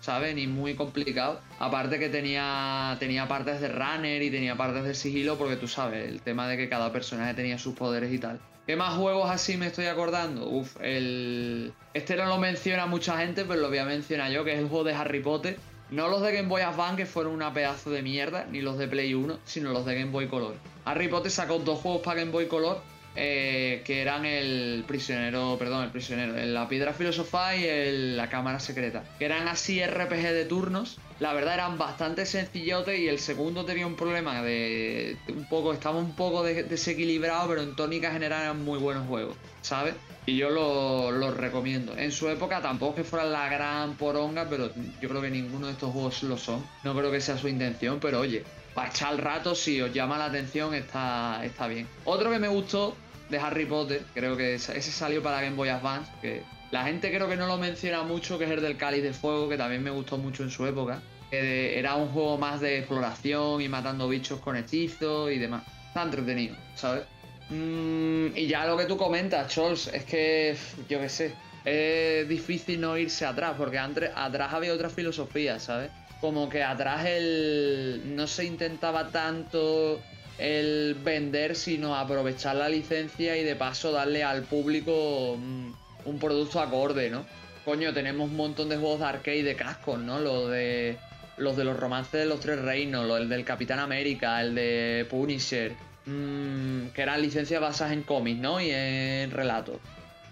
¿sabes? Ni muy complicado. Aparte que tenía, tenía partes de runner y tenía partes de sigilo, porque tú sabes, el tema de que cada personaje tenía sus poderes y tal. ¿Qué más juegos así me estoy acordando? Uf, el. Este no lo menciona mucha gente, pero lo voy a mencionar yo, que es el juego de Harry Potter. No los de Game Boy Advance, que fueron una pedazo de mierda, ni los de Play 1, sino los de Game Boy Color. Harry Potter sacó dos juegos para Game Boy Color, eh, que eran el prisionero, perdón, el prisionero, la piedra filosofal y el- la cámara secreta, que eran así RPG de turnos. La verdad eran bastante sencillotes y el segundo tenía un problema de un poco, estaba un poco de- desequilibrado, pero en tónica general eran muy buenos juegos, ¿sabes? Y yo los lo recomiendo. En su época tampoco que fueran la gran poronga, pero yo creo que ninguno de estos juegos lo son. No creo que sea su intención, pero oye, para echar el rato, si os llama la atención, está, está bien. Otro que me gustó de Harry Potter, creo que ese salió para Game Boy Advance, que la gente creo que no lo menciona mucho, que es el del Cáliz de Fuego, que también me gustó mucho en su época. Que era un juego más de exploración y matando bichos con hechizos y demás. Está entretenido, ¿sabes? Mm, y ya lo que tú comentas, Chols, es que yo qué sé, es difícil no irse atrás, porque antes, atrás había otra filosofía, ¿sabes? Como que atrás el no se intentaba tanto el vender, sino aprovechar la licencia y de paso darle al público mm, un producto acorde, ¿no? Coño, tenemos un montón de juegos de arcade de cascos, ¿no? Los de los romances de los tres reinos, el del Capitán América, el de Punisher, mm, que eran licencias basadas en cómics, ¿no? Y en relatos.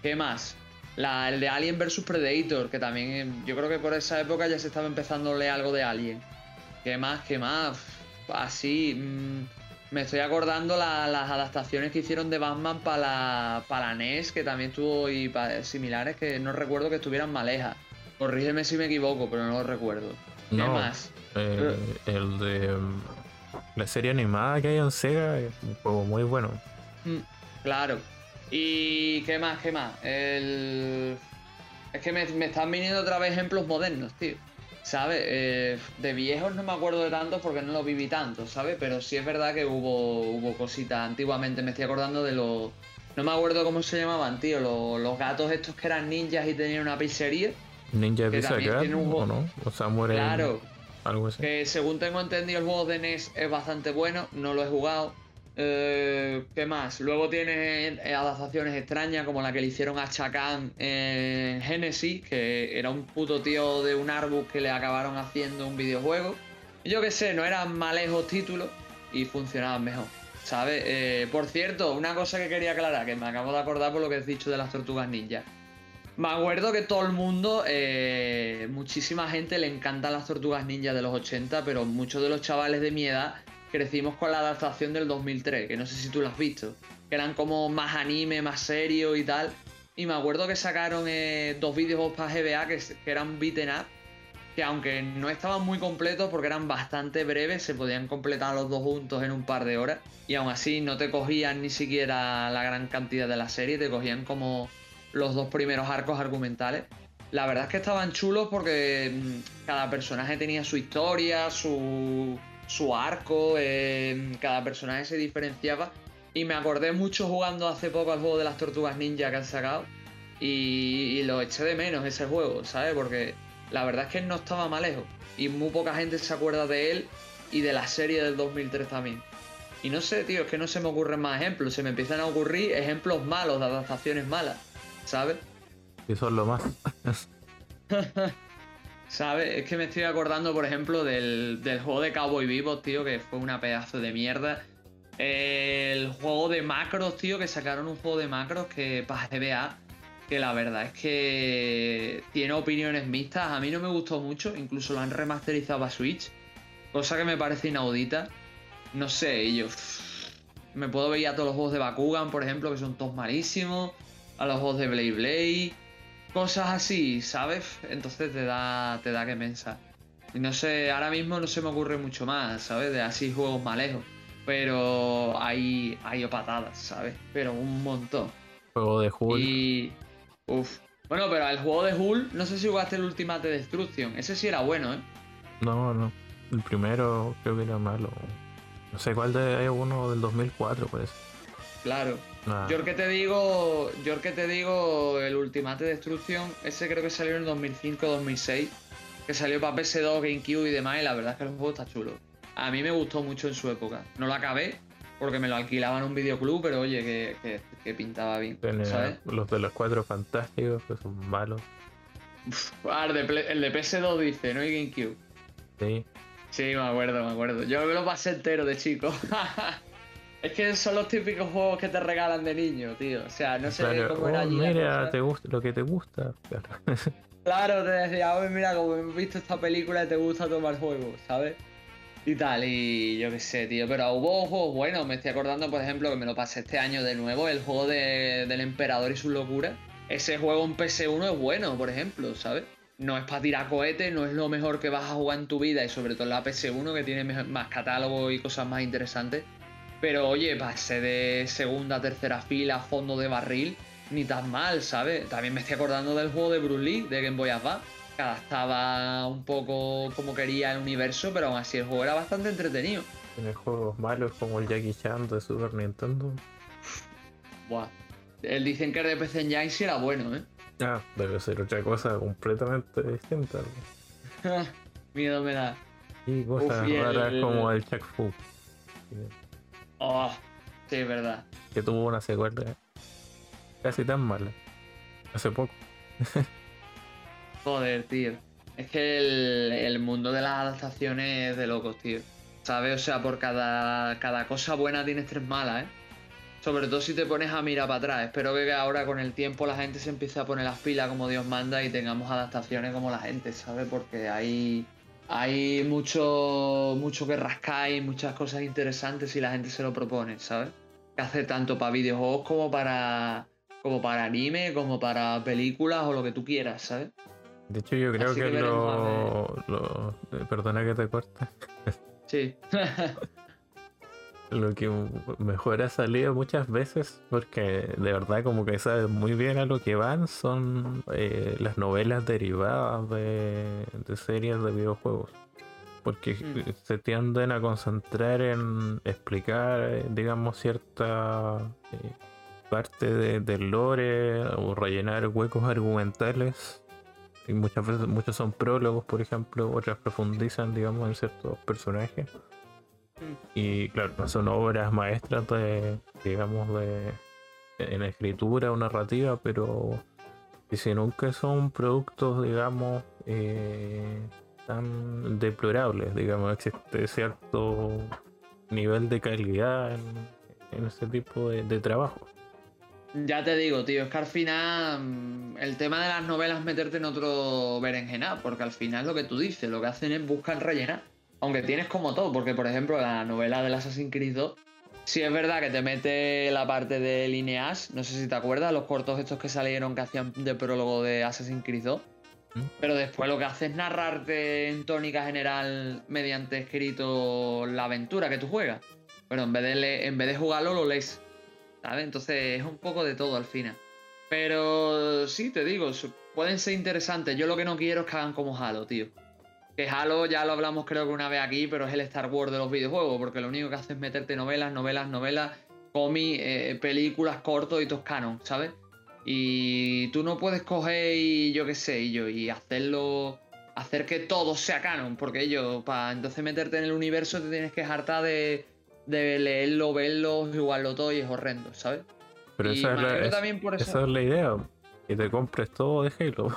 ¿Qué más? La, el de Alien vs Predator, que también eh, yo creo que por esa época ya se estaba empezando a leer algo de Alien. ¿Qué más? ¿Qué más? Así. Mm, me estoy acordando las adaptaciones que hicieron de Batman para la, la NES, que también tuvo y similares que no recuerdo que estuvieran malejas. Corrígeme si me equivoco, pero no lo recuerdo. ¿Qué más? Eh, el de mm, la serie animada que hay en Sega es un juego muy bueno. Mm, claro. ¿Y qué más? ¿Qué más? El... Es que me, me están viniendo otra vez ejemplos modernos, tío. ¿sabes? Eh, de viejos no me acuerdo de tantos porque no los viví tanto, ¿sabes? Pero sí es verdad que hubo, hubo cositas antiguamente. Me estoy acordando de los. No me acuerdo cómo se llamaban, tío. Los, gatos estos que eran ninjas y tenían una pizzería. Ninja Pizza ¿o no? O sea, muere. Claro. Algo así. Que según tengo entendido, el juego de NES es bastante bueno. No lo he jugado. Eh, ¿Qué más? Luego tiene eh, adaptaciones extrañas como la que le hicieron a Chacan en Genesis, que era un puto tío de un árbol que le acabaron haciendo un videojuego. Yo qué sé, no eran malejos títulos y funcionaban mejor. ¿Sabes? Eh, por cierto, una cosa que quería aclarar, que me acabo de acordar por lo que has dicho de las tortugas ninja. Me acuerdo que todo el mundo, muchísima gente le encantan las tortugas ninja de los 80, pero muchos de los chavales de mi edad crecimos con la adaptación del 2003, que no sé si tú lo has visto, que eran como más anime, más serio y tal. Y me acuerdo que sacaron eh, dos vídeos para GBA que, eran beaten up, que aunque no estaban muy completos porque eran bastante breves, se podían completar los dos juntos en un par de horas. Y aún así no te cogían ni siquiera la gran cantidad de la serie, te cogían como los dos primeros arcos argumentales. La verdad es que estaban chulos porque mm, cada personaje tenía su historia, su su arco, cada personaje se diferenciaba. Y me acordé mucho jugando hace poco al juego de las tortugas ninja que han sacado. Y, lo eché de menos ese juego, ¿sabes? Porque la verdad es que no estaba mal lejos. Y muy poca gente se acuerda de él y de la serie del 2003 también. Y no sé, tío, es que no se me ocurren más ejemplos. Se me empiezan a ocurrir ejemplos malos de adaptaciones malas, ¿sabes? Y son lo más. ¿Sabes? Es que me estoy acordando, por ejemplo, del, juego de Cowboy Vivo, tío, que fue una pedazo de mierda. El juego de macros, tío, que sacaron un juego de macros que para GBA, que la verdad es que tiene opiniones mixtas. A mí no me gustó mucho, incluso lo han remasterizado a Switch, cosa que me parece inaudita. No sé, yo me puedo ver a todos los juegos de Bakugan, por ejemplo, que son todos malísimos, a los juegos de Blade Blade cosas así, ¿sabes? Entonces te da, te da que pensar. Y no sé, ahora mismo no se me ocurre mucho más, ¿sabes? De así juegos malejos. Pero hay, hay patadas, ¿sabes? Pero un montón. Juego de Hull. Y. Uf. Bueno, pero el juego de Hull, no sé si jugaste el Ultimate Destruction. Ese sí era bueno, ¿eh? No, no. El primero creo que era malo. No sé cuál de hay uno del 2004, pues. Claro. Ah. Yo el que te digo, yo el que te digo, el Ultimate Destruction, ese creo que salió en el 2005-2006, que salió para PS2, GameCube y demás, y la verdad es que el juego está chulo. A mí me gustó mucho en su época. No lo acabé, porque me lo alquilaban en un videoclub, pero oye, que, pintaba bien. ¿sabes? Los de los cuatro fantásticos, que son malos. Ah, el, de, el de PS2 dice, ¿no? Y GameCube. Sí. Sí, me acuerdo, me acuerdo. Yo me lo pasé entero de chico. Es que son los típicos juegos que te regalan de niño, tío. O sea, no sé cómo era oh, allí. Mira, te gusta, lo que te gusta. Claro. te decía, oye, mira, como hemos visto esta película y te gusta tomar juegos, ¿sabes? Y tal, y yo qué sé, tío. Pero hubo juegos buenos. Me estoy acordando, por ejemplo, que me lo pasé este año de nuevo, el juego de, del emperador y su locura. Ese juego en PS1 es bueno, por ejemplo, ¿sabes? No es para tirar cohetes, no es lo mejor que vas a jugar en tu vida y sobre todo en la PS1 que tiene más catálogo y cosas más interesantes. Pero oye, pasé de segunda tercera fila, fondo de barril, ni tan mal, ¿sabes? También me estoy acordando del juego de Bruce Lee, de Game Boy Advance, que adaptaba un poco como quería el universo, pero aún así el juego era bastante entretenido. Tiene juegos malos como el Jackie Chan de Super Nintendo. Buah. Él dicen que el de PC Engine sí era bueno, ¿eh? Ah, debe ser otra cosa completamente distinta. Miedo me da. Y cosas raras como el Chuck Fu. Oh, sí, es verdad. Que tuvo una secuela casi tan mala. Hace poco. Joder, tío. Es que el, el mundo de las adaptaciones es de locos, tío. ¿Sabes? O sea, por cada, cada cosa buena tienes tres malas, ¿eh? Sobre todo si te pones a mirar para atrás. Espero que ahora con el tiempo la gente se empiece a poner las pilas como Dios manda y tengamos adaptaciones como la gente, ¿sabes? Porque hay, hay mucho, mucho que rascar y muchas cosas interesantes si la gente se lo propone, ¿sabes? Que hace tanto para videojuegos como para, como para anime, como para películas o lo que tú quieras, ¿sabes? De hecho, yo creo Así que, que lo, lo- Perdona que te corte. Sí. Lo que mejor ha salido muchas veces, porque de verdad como que sabe muy bien a lo que van, son eh, las novelas derivadas de, de series de videojuegos. Porque Mm. se tienden a concentrar en explicar, digamos, cierta eh, parte de- del lore o rellenar huecos argumentales. Y muchas veces, muchos son prólogos, por ejemplo, otras profundizan, digamos, en ciertos personajes. Y claro, son obras maestras de, digamos, de en escritura o narrativa, pero si nunca son productos, digamos, eh, tan deplorables, digamos, existe cierto nivel de calidad en, en ese tipo de, trabajo. Ya te digo, tío, es que al final mm, el tema de las novelas es meterte en otro berenjenal, porque al final lo que tú dices, lo que hacen es buscar rellenar. Aunque tienes como todo, porque por ejemplo la novela del Assassin's Creed 2, sí es verdad que te mete la parte de Lineage, no sé si te acuerdas, los cortos estos que salieron que hacían de prólogo de Assassin's Creed 2, ¿Mm? pero después lo que hace es narrarte en tónica general mediante escrito la aventura que tú juegas. Pero en vez de, le- en vez de jugarlo, lo lees. ¿Sabes? Entonces es un poco de todo al final. Pero sí, te digo, pueden ser interesantes. Yo lo que no quiero es que hagan como Halo, tío. Que Halo ya lo hablamos creo que una vez aquí, pero es el Star Wars de los videojuegos, porque lo único que hace es meterte novelas, novelas, novelas, cómics, eh, películas, cortos y todos canon, ¿sabes? Y tú no puedes coger y yo qué sé, y yo, y hacerlo, hacer que todo sea canon, porque ellos, para entonces meterte en el universo te tienes que hartar de, de leerlo, verlo, jugarlo todo y es horrendo, ¿sabes? Pero y esa, es la, es- también por eso. esa es la idea, que te compres todo de Halo.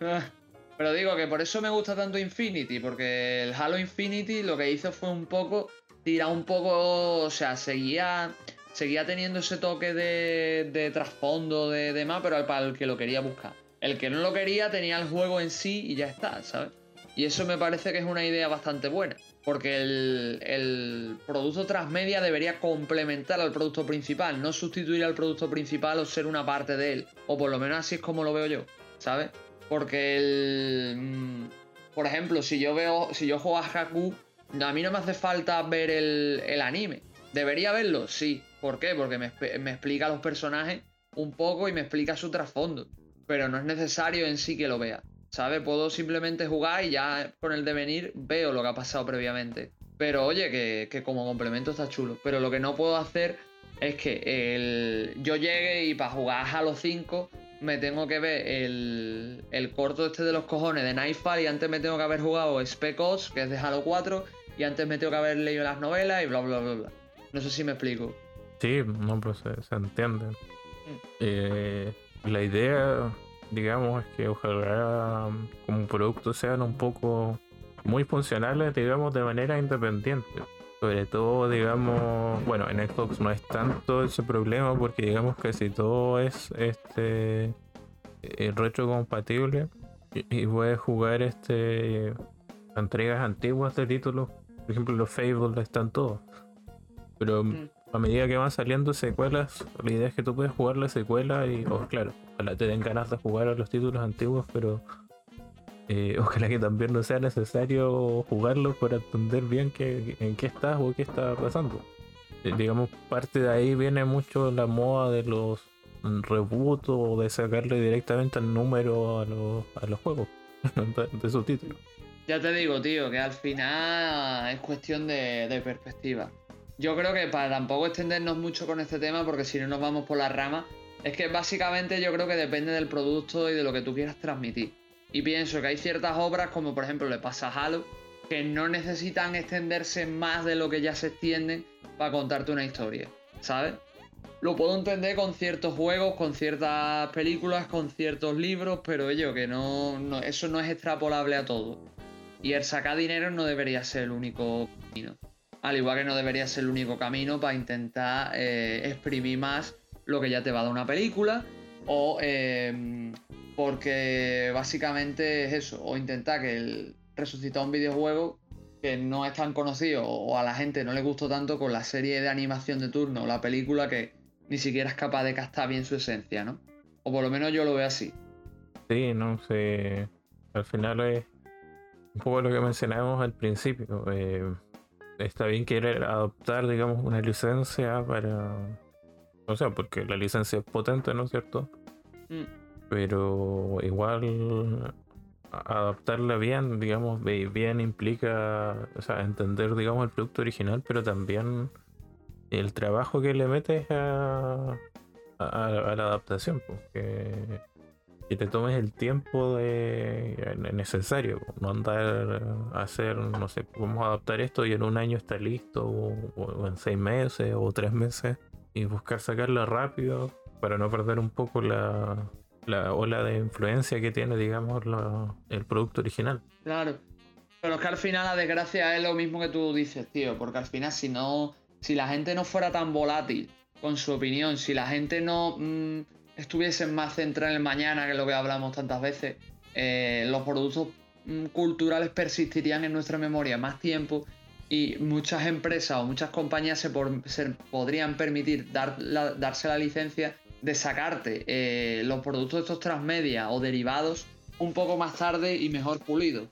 Pero digo que por eso me gusta tanto Infinity, porque el Halo Infinity lo que hizo fue un poco, tirar un poco, o sea, seguía, seguía teniendo ese toque de, de trasfondo de demás, pero para el que lo quería buscar. El que no lo quería tenía el juego en sí y ya está, ¿sabes? Y eso me parece que es una idea bastante buena, porque el, el producto transmedia debería complementar al producto principal, no sustituir al producto principal o ser una parte de él, o por lo menos así es como lo veo yo, ¿sabes? Porque el. mm, Por ejemplo, si yo veo. Si yo juego a Haku, a mí no me hace falta ver el, el anime. ¿Debería verlo? Sí. ¿Por qué? Porque me, me explica a los personajes un poco y me explica su trasfondo. Pero no es necesario en sí que lo vea. ¿Sabes? Puedo simplemente jugar y ya con el devenir veo lo que ha pasado previamente. Pero oye, que, que como complemento está chulo. Pero lo que no puedo hacer es que el, yo llegue y para jugar a Halo 5 me tengo que ver el, el corto este de los cojones de Nightfall y antes me tengo que haber jugado Spec Ops, que es de Halo 4, y antes me tengo que haber leído las novelas y bla bla bla bla. No sé si me explico. Sí, no, pues se, se entiende. Eh, la idea, digamos, es que ojalá como producto sean un poco muy funcionales, digamos, de manera independiente. Sobre todo, digamos, bueno, en Xbox no es tanto ese problema porque digamos que si todo es este eh, retrocompatible y, y puedes jugar este entregas antiguas de títulos, por ejemplo los Fable están todos. Pero Mm. a medida que van saliendo secuelas, la idea es que tú puedes jugar la secuela y, o claro, ojalá te den ganas de jugar a los títulos antiguos, pero eh, ojalá que también no sea necesario jugarlos para entender bien qué, en qué estás o qué está pasando. Eh, digamos, parte de ahí viene mucho la moda de los reboots o de sacarle directamente el número a los, a los juegos de, de su título. Ya te digo, tío, que al final es cuestión de, de perspectiva. Yo creo que para tampoco extendernos mucho con este tema, porque si no nos vamos por las ramas, es que básicamente yo creo que depende del producto y de lo que tú quieras transmitir. Y pienso que hay ciertas obras, como por ejemplo le pasa a Halo, que no necesitan extenderse más de lo que ya se extienden para contarte una historia, ¿sabes? Lo puedo entender con ciertos juegos, con ciertas películas, con ciertos libros, pero ello, que no, eso no es extrapolable a todo. Y el sacar dinero no debería ser el único camino. Al igual que no debería ser el único camino para intentar eh, exprimir más lo que ya te va a dar una película. O em, porque básicamente es eso. O intentar que el resucitar un videojuego que no es tan conocido o a la gente no le gustó tanto con la serie de animación de turno o la película que ni siquiera es capaz de captar bien su esencia, ¿no? O por lo menos yo lo veo así. Sí, no sé. Al final es un poco lo que mencionábamos al principio. Eh, está bien querer adoptar, digamos, una licencia para. O sea, porque la licencia es potente, ¿no es cierto? Mm. Pero igual adaptarla bien, digamos, bien implica, o sea, entender, digamos, el producto original, pero también el trabajo que le metes a, la adaptación, porque que te tomes el tiempo necesario, no andar a hacer, no sé, vamos a adaptar esto y en un año está listo, o, en seis meses o tres meses, y buscar sacarlo rápido para no perder un poco la, la ola de influencia que tiene, digamos, el producto original. Claro, pero es que al final la desgracia es lo mismo que tú dices, tío, porque al final si no si la gente no fuera tan volátil con su opinión, si la gente no mm, estuviese más centrada en el mañana, que es lo que hablamos tantas veces, eh, los productos mm, culturales persistirían en nuestra memoria más tiempo y muchas empresas o muchas compañías se, podrían permitir dar darse la licencia de sacarte eh, los productos de estos transmedia o derivados un poco más tarde y mejor pulidos.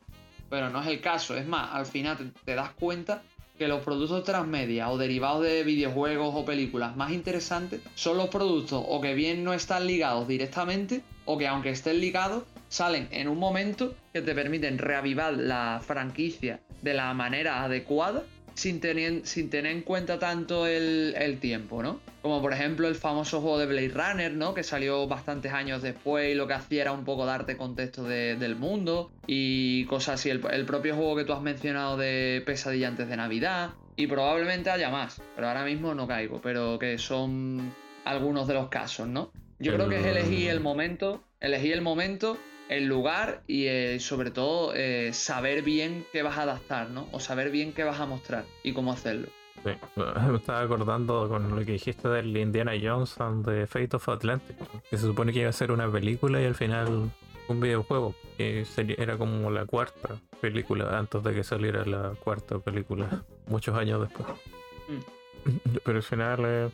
Pero no es el caso, es más, al final te das cuenta que los productos transmedia o derivados de videojuegos o películas más interesantes son los productos o que bien no están ligados directamente o que aunque estén ligados salen en un momento que te permiten reavivar la franquicia de la manera adecuada sin tener, sin tener en cuenta tanto el, tiempo, ¿no? Como por ejemplo el famoso juego de Blade Runner, ¿no? Que salió bastantes años después y lo que hacía era un poco darte contexto del mundo y cosas así. El, propio juego que tú has mencionado de Pesadilla antes de Navidad y probablemente haya más, pero ahora mismo no caigo, pero que son algunos de los casos, ¿no? Yo creo que es elegir el momento, elegir el momento el lugar y eh, sobre todo eh, saber bien qué vas a adaptar, ¿no? O saber bien qué vas a mostrar y cómo hacerlo. Sí, me estaba acordando con lo que dijiste del Indiana Jones and the Fate of Atlantic, que se supone que iba a ser una película y al final un videojuego, que era como la cuarta película antes de que saliera la cuarta película, muchos años después. Mm. Pero al final eh,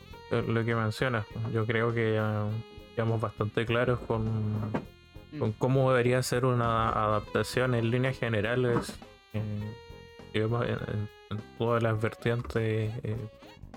lo que mencionas, yo creo que ya estamos bastante claros con con cómo debería ser una adaptación en líneas generales, eh, digamos, en, todas las vertientes eh,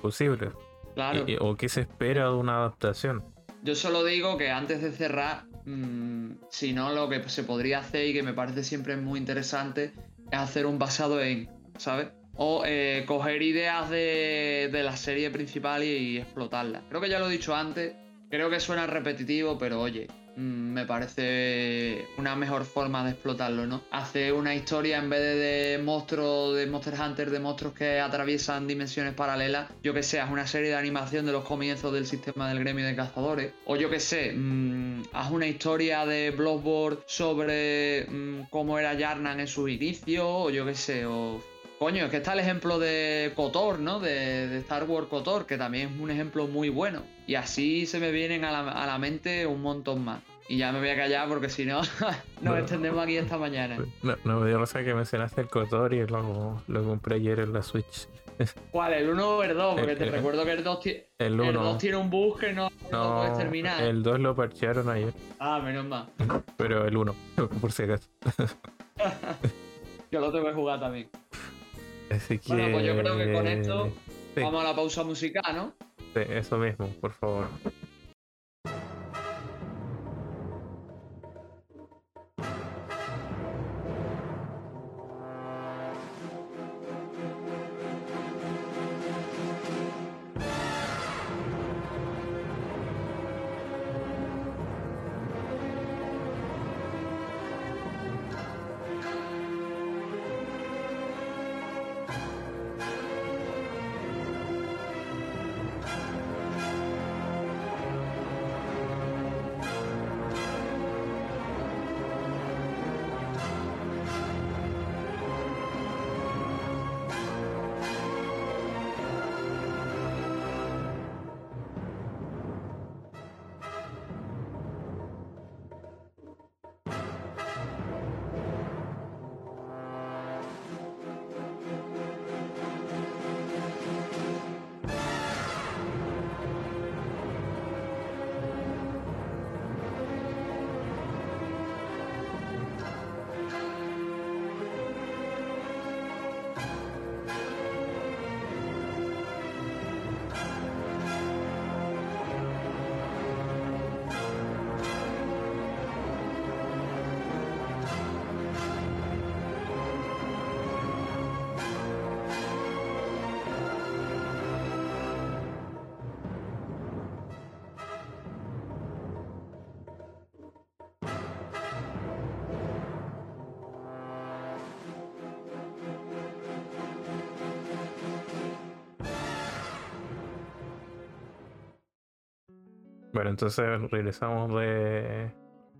posibles. Claro. o qué se espera de una adaptación. Yo solo digo que antes de cerrar, mm, si no, lo que se podría hacer y que me parece siempre muy interesante es hacer un basado en, ¿sabes? O eh, coger ideas de, la serie principal y, y explotarlas. Creo que ya lo he dicho antes, creo que suena repetitivo, pero oye, Mm, me parece una mejor forma de explotarlo, ¿no? Hacer una historia en vez de, monstruos, de Monster Hunter, de monstruos que atraviesan dimensiones paralelas, yo que sé, haz una serie de animación de los comienzos del sistema del gremio de cazadores, o yo que sé, mm, haz una historia de Bloodborne sobre mm, cómo era Yarnan en su inicio, o yo que sé, o Coño, es que está el ejemplo de Kotor, ¿no? De, Star Wars Kotor, que también es un ejemplo muy bueno. Y así se me vienen a la, mente un montón más. Y ya me voy a callar porque si no, nos extendemos aquí esta mañana. No, no me dio risa que mencionaste el Kotor y luego lo compré ayer en la Switch. ¿Cuál? ¿El 1 o el 2? Porque te recuerdo que el 2, el, 2 tiene un bug que no, no, puedes terminar. El 2 lo parchearon ayer. Ah, menos mal. Pero el 1, por si acaso. Yo lo tengo que jugar también. Así que... Bueno, pues yo creo que con esto vamos a la pausa musical, ¿no? Sí, eso mismo, por favor. Bueno, entonces regresamos de,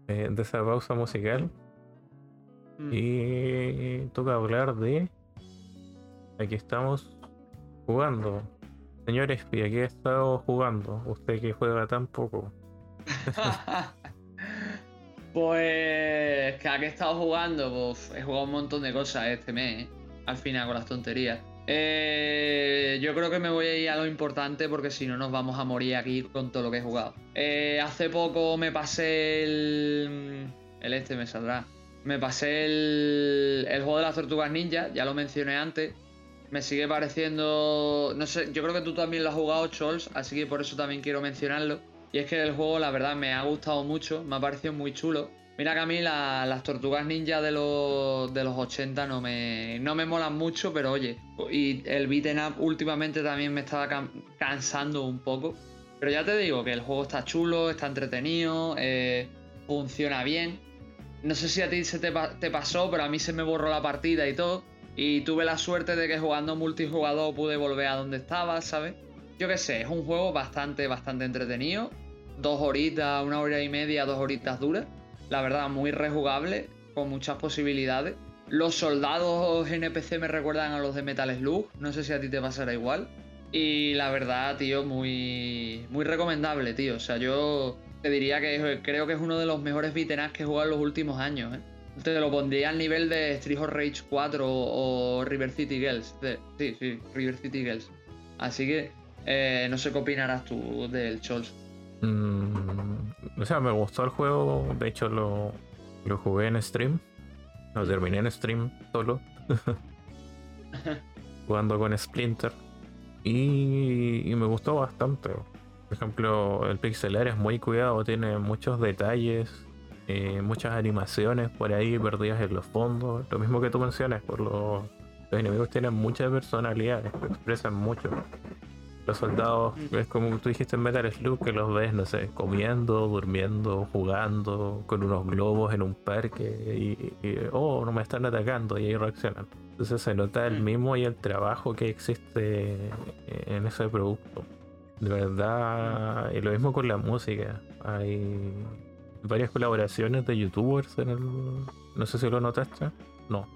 de esa pausa musical Mm. y toca hablar de... Aquí estamos jugando. Señor Espi, aquí he estado jugando. Usted que juega tan poco. pues que a qué he estado jugando, pues he jugado un montón de cosas este mes, ¿eh? al final con las tonterías. Eh, yo creo que me voy a ir a lo importante porque si no nos vamos a morir aquí con todo lo que he jugado. Eh, hace poco me pasé el... El este me saldrá. Me pasé el, el juego de las tortugas ninja, ya lo mencioné antes. Me sigue pareciendo. No sé, yo creo que tú también lo has jugado, Chols, así que por eso también quiero mencionarlo. Y es que el juego, la verdad, me ha gustado mucho, me ha parecido muy chulo. Mira que a mí la- las tortugas ninja de los, de los 80 no me, no me molan mucho, pero oye, y el beaten up últimamente también me estaba can- cansando un poco. Pero ya te digo que el juego está chulo, está entretenido, eh, funciona bien. No sé si a ti se te, te pasó, pero a mí se me borró la partida y todo. Y tuve la suerte de que jugando multijugador pude volver a donde estaba, ¿sabes? Yo qué sé, es un juego bastante, bastante entretenido. Dos horitas, una hora y media, dos horitas duras. La verdad, muy rejugable, con muchas posibilidades. Los soldados NPC me recuerdan a los de Metal Slug. No sé si a ti te pasará igual. Y la verdad, tío, muy, muy recomendable, tío. O sea, yo te diría que creo que es uno de los mejores beaten ups que he jugado en los últimos años, ¿eh? Te lo pondría al nivel de Street Rage 4 o, River City Girls. Sí, sí, River City Girls. Así que eh, no sé qué opinarás tú del Chols. Mm, o sea, me gustó el juego. De hecho, lo, lo jugué en stream. Lo terminé en stream solo. jugando con Splinter. Y, me gustó bastante. Por ejemplo, el pixel art es muy cuidado, tiene muchos detalles, eh, muchas animaciones por ahí perdidas en los fondos. Lo mismo que tú mencionas, por los, los enemigos tienen muchas personalidades, expresan mucho. Los soldados, es como tú dijiste en Metal Slug, que los ves, no sé, comiendo, durmiendo, jugando, con unos globos en un parque y, y, oh, no me están atacando y ahí reaccionan. Entonces se nota el Mm. mimo y el trabajo que existe en ese producto. De verdad, y lo mismo con la música. Hay varias colaboraciones de youtubers en el... No sé si lo notaste. No.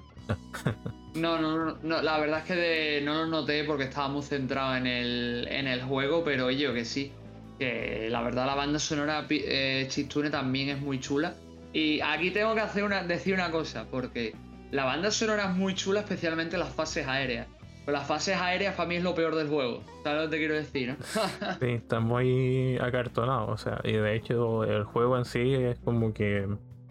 No, no, no, la verdad es que de- no lo noté porque estaba muy centrado en el, en el juego, pero oye, que sí. Que la verdad la banda sonora eh, Chistune también es muy chula. Y aquí tengo que hacer una, decir una cosa, porque la banda sonora es muy chula, especialmente las fases aéreas. Pero las fases aéreas para mí es lo peor del juego. ¿Sabes lo que te quiero decir? Sí, está muy acartonado. O sea, y de hecho el juego en sí es como que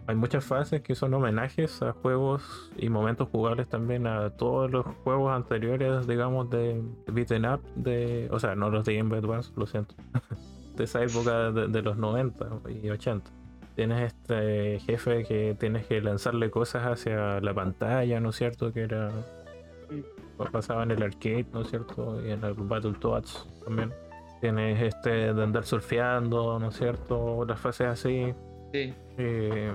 hay muchas fases que son homenajes a juegos y momentos jugables también a todos los juegos anteriores, digamos, de beaten up, de, o sea, no los de Game Boy Advance, lo siento, de esa época de, de los 90 y 80. Tienes este jefe que tienes que lanzarle cosas hacia la pantalla, ¿no es cierto? Que era pasaba en el arcade, ¿no es cierto? Y en el Battletoads también. Tienes este de andar surfeando, ¿no es cierto? Las fases así. Sí. Eh,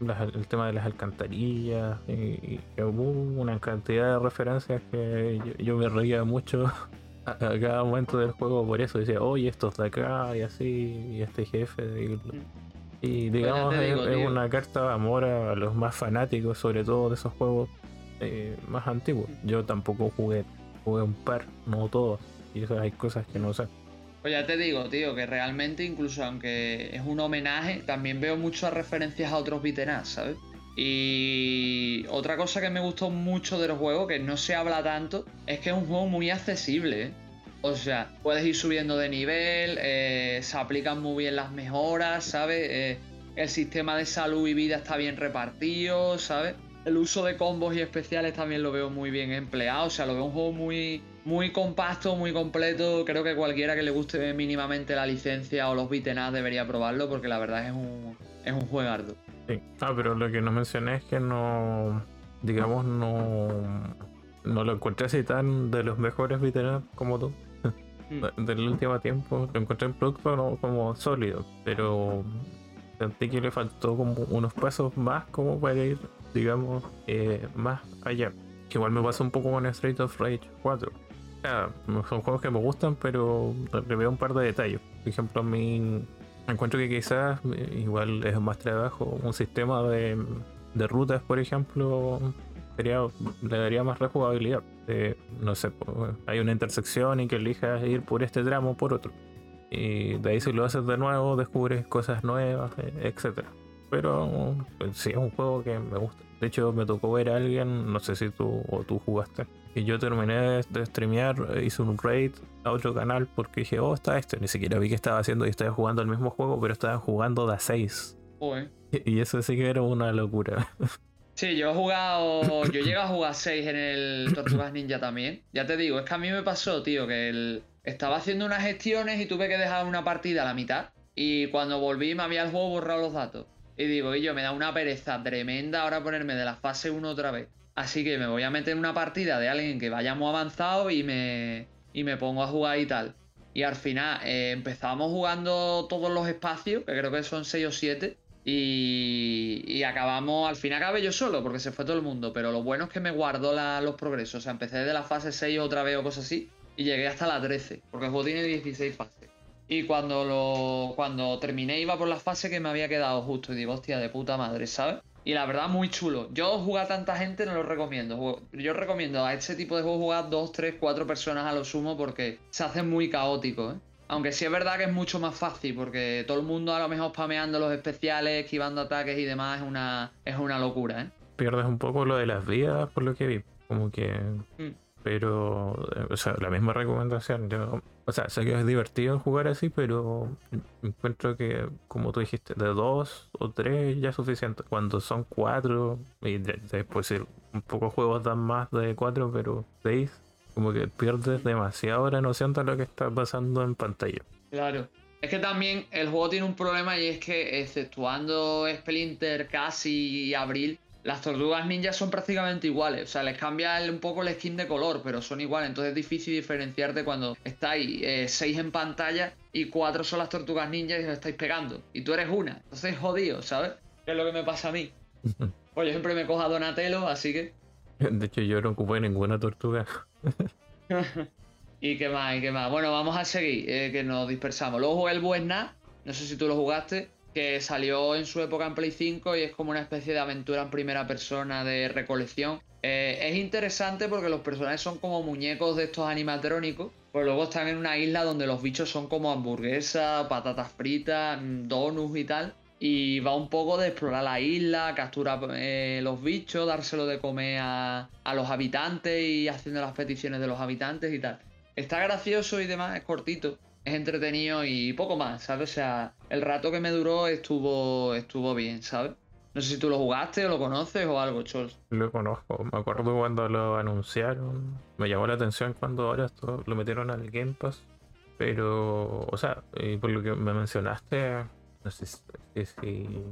las- el tema de las alcantarillas. Y, y hubo una cantidad de referencias que yo, yo me reía mucho a, a cada momento del juego por eso. Decía, oye, estos de acá y así, y este jefe. Y, y digamos, es, digo, es tío. una carta de amor a los más fanáticos, sobre todo de esos juegos eh, más antiguos. Yo tampoco jugué, jugué un par, no todos. Y eso hay cosas que no sé. Pues ya te digo, tío, que realmente incluso aunque es un homenaje, también veo muchas referencias a otros beaten ups, ¿sabes? Y otra cosa que me gustó mucho del juego, que no se habla tanto, es que es un juego muy accesible, ¿eh? O sea, puedes ir subiendo de nivel, eh, se aplican muy bien las mejoras, ¿sabes? Eh, el sistema de salud y vida está bien repartido, ¿sabes? El uso de combos y especiales también lo veo muy bien empleado, o sea, lo veo un juego muy, muy compacto, muy completo. Creo que cualquiera que le guste mínimamente la licencia o los beaten ups debería probarlo porque la verdad es un, es un juegardo. Sí. Ah, pero lo que no mencioné es que no, digamos, no, no lo encontré así tan de los mejores veteranos como tú. Mm. Del último tiempo lo encontré en producto no- como sólido, pero sentí que le faltó como unos pasos más como para ir, digamos, eh, más allá. Que igual me pasó un poco con Street of Rage 4. Son juegos que me gustan, pero le veo un par de detalles. Por ejemplo, a mí encuentro que quizás eh, igual es más trabajo, un sistema de, de rutas, por ejemplo, sería, le daría más rejugabilidad. no sé, hay una intersección y que elijas ir por este tramo o por otro. Y de ahí si lo haces de nuevo, descubres cosas nuevas, e, etc. Pero pues, sí, es un juego que me gusta. De hecho, me tocó ver a alguien, no sé si tú o tú jugaste, y yo terminé de streamear, hice un raid a otro canal porque dije, oh, está este. Ni siquiera vi que estaba haciendo y estaba jugando el mismo juego, pero estaban jugando de a 6. Y eso sí que era una locura. Sí, yo he jugado. Yo llego a jugar 6 en el Tortugas Ninja también. Ya te digo, es que a mí me pasó, tío, que el... estaba haciendo unas gestiones y tuve que dejar una partida a la mitad. Y cuando volví me había el juego borrado los datos. Y digo, y yo me da una pereza tremenda ahora ponerme de la fase 1 otra vez. Así que me voy a meter en una partida de alguien que vayamos avanzado y me, y me pongo a jugar y tal. Y al final eh, empezamos jugando todos los espacios, que creo que son 6 o 7. Y, acabamos, al final acabé yo solo, porque se fue todo el mundo. Pero lo bueno es que me guardó los progresos. O sea, empecé de la fase 6 otra vez o cosas así. Y llegué hasta la 13, porque el juego tiene 16 fases. Y cuando lo cuando terminé iba por la fase que me había quedado justo. Y digo, hostia, de puta madre, ¿sabes? Y la verdad, muy chulo. Yo jugar a tanta gente no lo recomiendo. Yo recomiendo a este tipo de juegos jugar dos, tres, cuatro personas a lo sumo porque se hace muy caótico, ¿eh? Aunque sí es verdad que es mucho más fácil porque todo el mundo a lo mejor spameando los especiales, esquivando ataques y demás es una, es una locura, ¿eh? Pierdes un poco lo de las vidas por lo que vi. Como que... Mm. Pero, eh, o sea, la misma recomendación. Yo, o sea, sé que es divertido jugar así, pero encuentro que, como tú dijiste, de dos o tres ya es suficiente. Cuando son cuatro, y después un poco juegos dan más de cuatro, pero seis, como que pierdes demasiado la noción de lo que está pasando en pantalla. Claro. Es que también el juego tiene un problema y es que, exceptuando Splinter, Casi y Abril, las tortugas ninjas son prácticamente iguales. O sea, les cambia un poco el skin de color, pero son iguales. Entonces es difícil diferenciarte cuando estáis eh, seis en pantalla y cuatro son las tortugas ninjas y os estáis pegando. Y tú eres una. Entonces es jodido, ¿sabes? ¿Qué es lo que me pasa a mí? pues yo siempre me cojo a Donatello, así que. De hecho, yo no ocupé ninguna tortuga. ¿Y qué más? ¿Y qué más? Bueno, vamos a seguir, eh, que nos dispersamos. Luego jugué el Buena, no sé si tú lo jugaste que salió en su época en Play 5 y es como una especie de aventura en primera persona de recolección. Eh, es interesante porque los personajes son como muñecos de estos animatrónicos, pues luego están en una isla donde los bichos son como hamburguesas, patatas fritas, donuts y tal. Y va un poco de explorar la isla, capturar eh, los bichos, dárselo de comer a, a los habitantes y haciendo las peticiones de los habitantes y tal. Está gracioso y demás, es cortito es entretenido y poco más, ¿sabes? O sea, el rato que me duró estuvo, estuvo bien, ¿sabes? No sé si tú lo jugaste o lo conoces o algo, Chols. Lo conozco, me acuerdo cuando lo anunciaron. Me llamó la atención cuando ahora esto lo metieron al Game Pass. Pero, o sea, y por lo que me mencionaste, no sé si,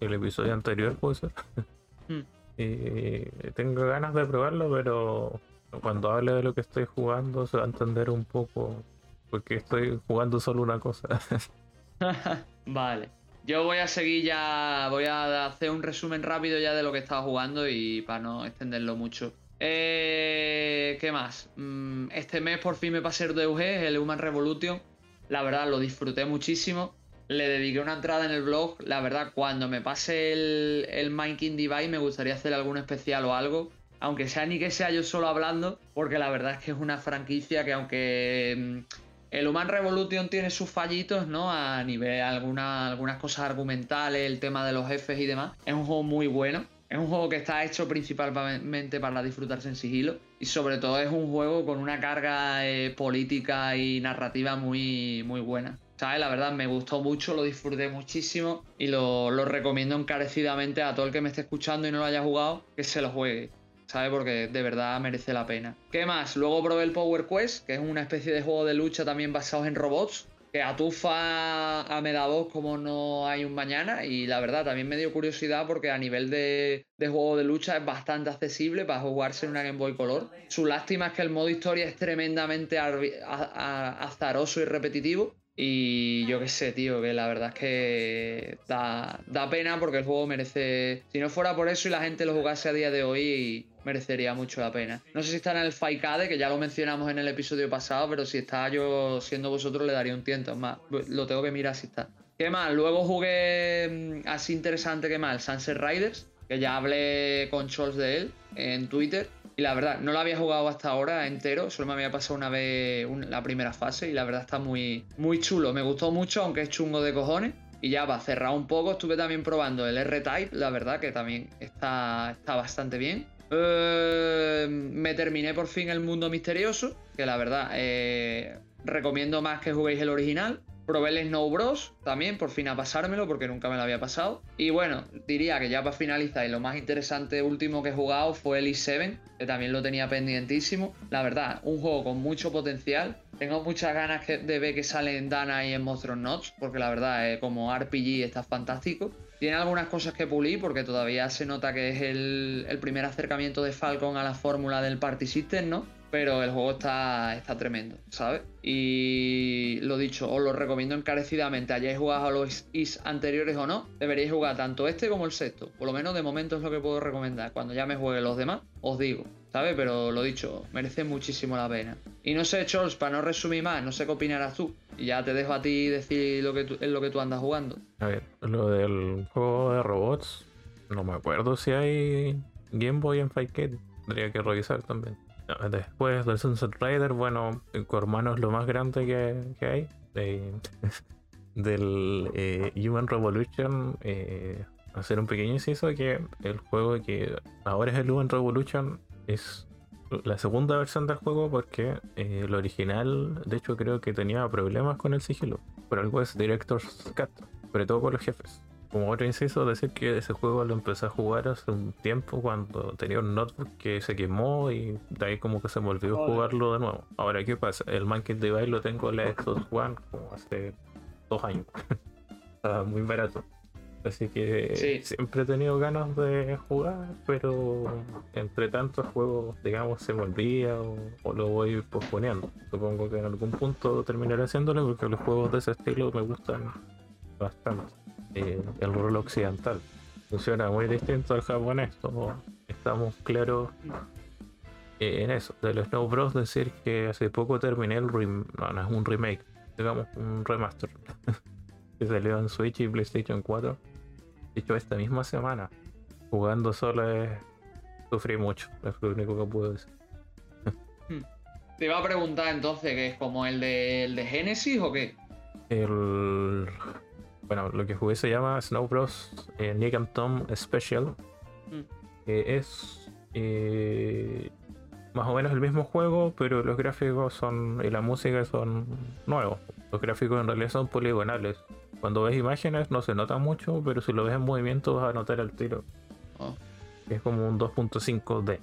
el episodio anterior puede ser. Hmm. y tengo ganas de probarlo, pero cuando hable de lo que estoy jugando se va a entender un poco porque estoy jugando solo una cosa. vale. Yo voy a seguir ya, voy a hacer un resumen rápido ya de lo que estaba jugando y para no extenderlo mucho. Eh, ¿Qué más? Mm, este mes por fin me pasé el DUG, el Human Revolution. La verdad lo disfruté muchísimo. Le dediqué una entrada en el blog. La verdad, cuando me pase el, el Mind King Device me gustaría hacer algún especial o algo. Aunque sea ni que sea yo solo hablando, porque la verdad es que es una franquicia que aunque mm, el Human Revolution tiene sus fallitos, ¿no? A nivel alguna, algunas cosas argumentales, el tema de los jefes y demás. Es un juego muy bueno. Es un juego que está hecho principalmente para disfrutarse en sigilo. Y sobre todo es un juego con una carga eh, política y narrativa muy, muy buena. ¿Sabes? La verdad me gustó mucho, lo disfruté muchísimo y lo, lo recomiendo encarecidamente a todo el que me esté escuchando y no lo haya jugado, que se lo juegue. ¿Sabes? Porque de verdad merece la pena. ¿Qué más? Luego probé el Power Quest, que es una especie de juego de lucha también basado en robots, que atufa a Medavos como no hay un mañana y la verdad también me dio curiosidad porque a nivel de, juego de lucha es bastante accesible para jugarse en una Game Boy Color. Su lástima es que el modo historia es tremendamente azaroso y repetitivo Y yo qué sé, tío, que la verdad es que da, da, pena porque el juego merece. Si no fuera por eso y la gente lo jugase a día de hoy, merecería mucho la pena. No sé si está en el Faikade, que ya lo mencionamos en el episodio pasado, pero si está yo siendo vosotros le daría un tiento. más, lo tengo que mirar si está. ¿Qué más? Luego jugué mm, así interesante que el Sunset Riders, que ya hablé con Scholz de él en Twitter. Y la verdad, no lo había jugado hasta ahora entero, solo me había pasado una vez la primera fase y la verdad está muy, muy chulo. Me gustó mucho, aunque es chungo de cojones. Y ya va cerrar un poco, estuve también probando el R-Type, la verdad que también está, está bastante bien. Eh, me terminé por fin el mundo misterioso, que la verdad eh, recomiendo más que juguéis el original. Probé el Snow Bros. también, por fin a pasármelo, porque nunca me lo había pasado. Y bueno, diría que ya para finalizar, y lo más interesante último que he jugado fue el i7, que también lo tenía pendientísimo. La verdad, un juego con mucho potencial. Tengo muchas ganas de ver que salen Dana y en Monster Notes, porque la verdad, eh, como RPG está fantástico. Tiene algunas cosas que pulir, porque todavía se nota que es el, el primer acercamiento de Falcon a la fórmula del Party System, ¿no? Pero el juego está, está tremendo, ¿sabes? Y lo dicho, os lo recomiendo encarecidamente, hayáis jugado a los is anteriores o no, deberíais jugar tanto este como el sexto, por lo menos de momento es lo que puedo recomendar, cuando ya me juegue los demás, os digo, ¿sabes? Pero lo dicho, merece muchísimo la pena. Y no sé, Charles, para no resumir más, no sé qué opinarás tú, y ya te dejo a ti decir lo que tú, lo que tú andas jugando. A ver, lo del juego de robots, no me acuerdo si hay Game Boy en Fight tendría que revisar también. Después del Sunset Rider, bueno, hermano es lo más grande que, hay. del eh, Human Revolution, eh, hacer un pequeño inciso que el juego que ahora es el Human Revolution es la segunda versión del juego porque eh, el original, de hecho, creo que tenía problemas con el sigilo. Por algo es Director's Cut, sobre todo con los jefes como otro inciso, decir que ese juego lo empecé a jugar hace un tiempo cuando tenía un notebook que se quemó y de ahí como que se me olvidó jugarlo de nuevo. Ahora, ¿qué pasa? El Monkey Device lo tengo en la Xbox One como hace dos años. Está muy barato. Así que siempre he tenido ganas de jugar, pero entre tantos juegos, digamos, se me olvida o, o, lo voy posponiendo. Supongo que en algún punto terminaré haciéndolo porque los juegos de ese estilo me gustan bastante. Eh, el rol occidental. Funciona muy distinto al japonés, estamos claros en eso. De los Snow Bros. decir que hace poco terminé el no, no es un remake, digamos un remaster. que salió en Switch y PlayStation 4. De hecho, esta misma semana, jugando solo es... sufrí mucho, es lo único que puedo decir. Hmm. Te iba a preguntar entonces, ¿que es como el de, el de Genesis o qué? El bueno, lo que jugué se llama Snow Bros. Eh, Nick and Tom Special. Mm. es eh, más o menos el mismo juego, pero los gráficos son y la música son nuevos. Los gráficos en realidad son poligonales. Cuando ves imágenes no se nota mucho, pero si lo ves en movimiento vas a notar el tiro. Oh. Es como un 2.5D.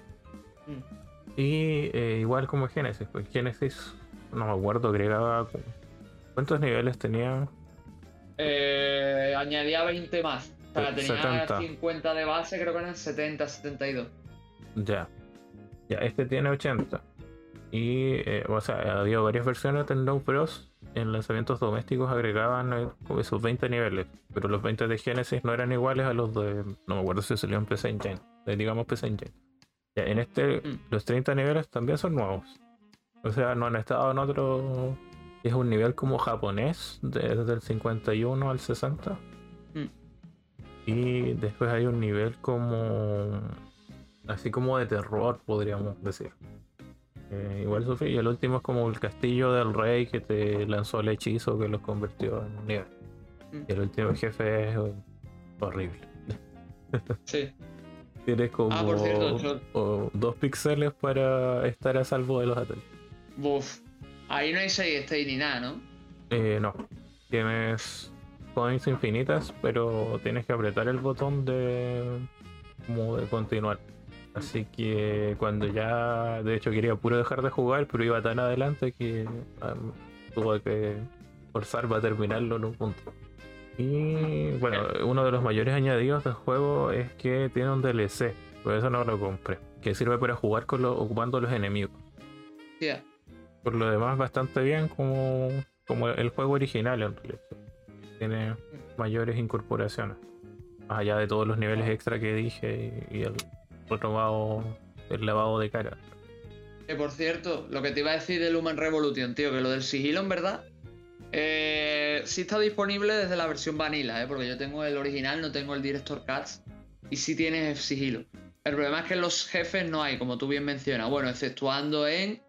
Mm. Y eh, igual como Genesis, pues Genesis, no me acuerdo, agregaba. ¿Cuántos niveles tenía? Eh, añadía 20 más. O sea, tenía 50 de base, creo que eran 70, 72. Ya. Ya, este tiene 80. Y, eh, o sea, había varias versiones de No Bros. En lanzamientos domésticos agregaban eh, esos 20 niveles. Pero los 20 de Genesis no eran iguales a los de. No me acuerdo si salió en PC Engine. digamos PC Engine. Ya, en este, mm. los 30 niveles también son nuevos. O sea, no han estado en otro es un nivel como japonés, desde el 51 al 60. Mm. Y después hay un nivel como. Así como de terror, podríamos decir. Eh, igual sufrí. Y el último es como el castillo del rey que te lanzó el hechizo que los convirtió en un nivel. Mm. Y el último jefe es horrible. Sí. Tienes como ah, dos píxeles para estar a salvo de los ataques. Buf. Ahí no hay save state ni nada, ¿no? Eh, no. Tienes coins infinitas, pero tienes que apretar el botón de como de continuar. Así que cuando ya, de hecho quería puro dejar de jugar, pero iba tan adelante que tuve que forzar para terminarlo en un punto. Y bueno, uno de los mayores añadidos del juego es que tiene un DLC, por eso no lo compré, que sirve para jugar con ocupando los enemigos. Yeah por lo demás bastante bien como como el juego original en realidad. Tiene mayores incorporaciones. Más allá de todos los niveles extra que dije y, el renovado, el lavado de cara. Que por cierto, lo que te iba a decir del Human Revolution, tío, que lo del sigilo en verdad eh, sí está disponible desde la versión vanilla, ¿eh? porque yo tengo el original, no tengo el Director Cuts y sí tienes sigilo. El problema es que en los jefes no hay, como tú bien mencionas. Bueno, exceptuando en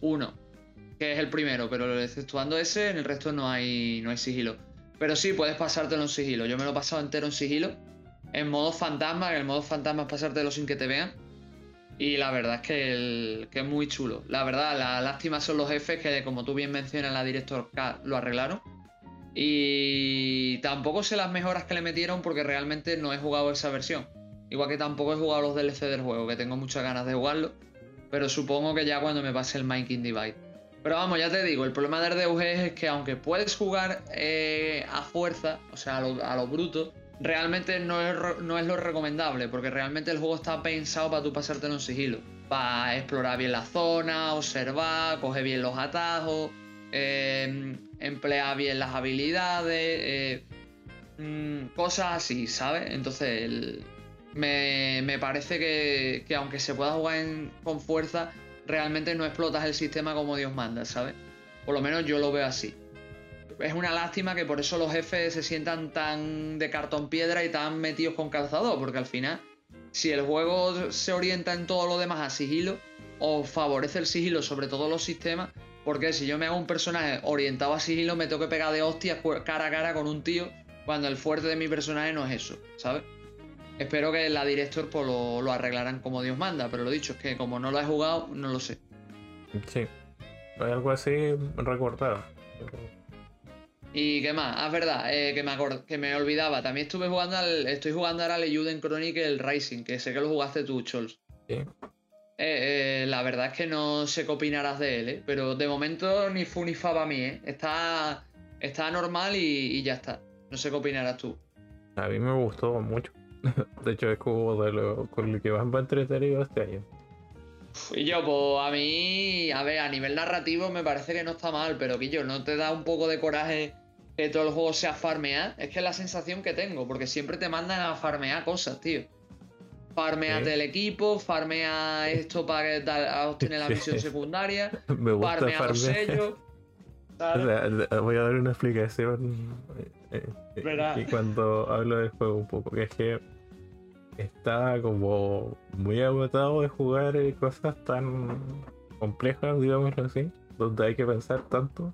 uno, que es el primero, pero exceptuando ese, en el resto no hay, no hay sigilo. Pero sí, puedes pasártelo en sigilo. Yo me lo he pasado entero en sigilo. En modo fantasma, en el modo fantasma es pasártelo sin que te vean. Y la verdad es que, es muy chulo. La verdad, la lástima son los jefes que, como tú bien mencionas, la Director K lo arreglaron. Y tampoco sé las mejoras que le metieron porque realmente no he jugado esa versión. Igual que tampoco he jugado los DLC del juego, que tengo muchas ganas de jugarlo. Pero supongo que ya cuando me pase el Mind Divide. Pero vamos, ya te digo, el problema de RDUG es que aunque puedes jugar eh, a fuerza, o sea, a lo, bruto, realmente no es, no es lo recomendable, porque realmente el juego está pensado para tú pasártelo en sigilo. Para explorar bien la zona, observar, coger bien los atajos, eh, emplear bien las habilidades, eh, mm, cosas así, ¿sabes? Entonces, me, parece que, aunque se pueda jugar con fuerza, realmente no explotas el sistema como Dios manda, ¿sabes? Por lo menos yo lo veo así es una lástima que por eso los jefes se sientan tan de cartón piedra y tan metidos con calzador, porque al final, si el juego se orienta en todo lo demás a sigilo, o favorece el sigilo sobre todos los sistemas, porque si yo me hago un personaje orientado a sigilo, me tengo que pegar de hostias cara a cara con un tío, cuando el fuerte de mi personaje no es eso, ¿sabes? Espero que la director pues, lo, lo arreglarán como Dios manda, pero lo dicho es que como no lo he jugado, no lo sé. Sí, hay algo así recordado. ¿Y qué más? Ah, es verdad, eh, que, me que me olvidaba. También estuve jugando al. Estoy jugando ahora al Euden Chronicle Rising, que sé que lo jugaste tú, Chols. Sí. Eh, eh, la verdad es que no sé qué opinarás de él, ¿eh? pero de momento ni fu ni fa para mí, ¿eh? Está, está normal y, ya está. No sé qué opinarás tú. A mí me gustó mucho. De hecho, es como de lo, con lo que más me ha entretenido este año. Y yo, pues a mí, a ver, a nivel narrativo me parece que no está mal, pero que yo, ¿no te da un poco de coraje que todo el juego sea farmear, es que es la sensación que tengo, porque siempre te mandan a farmear cosas, tío. Farmeate el equipo, farmea esto para obtener la misión secundaria, Me gusta farmea los sellos. voy a dar una explicación eh, eh, y cuando hablo del juego un poco, que es que está como muy agotado de jugar eh, cosas tan complejas, digámoslo así, donde hay que pensar tanto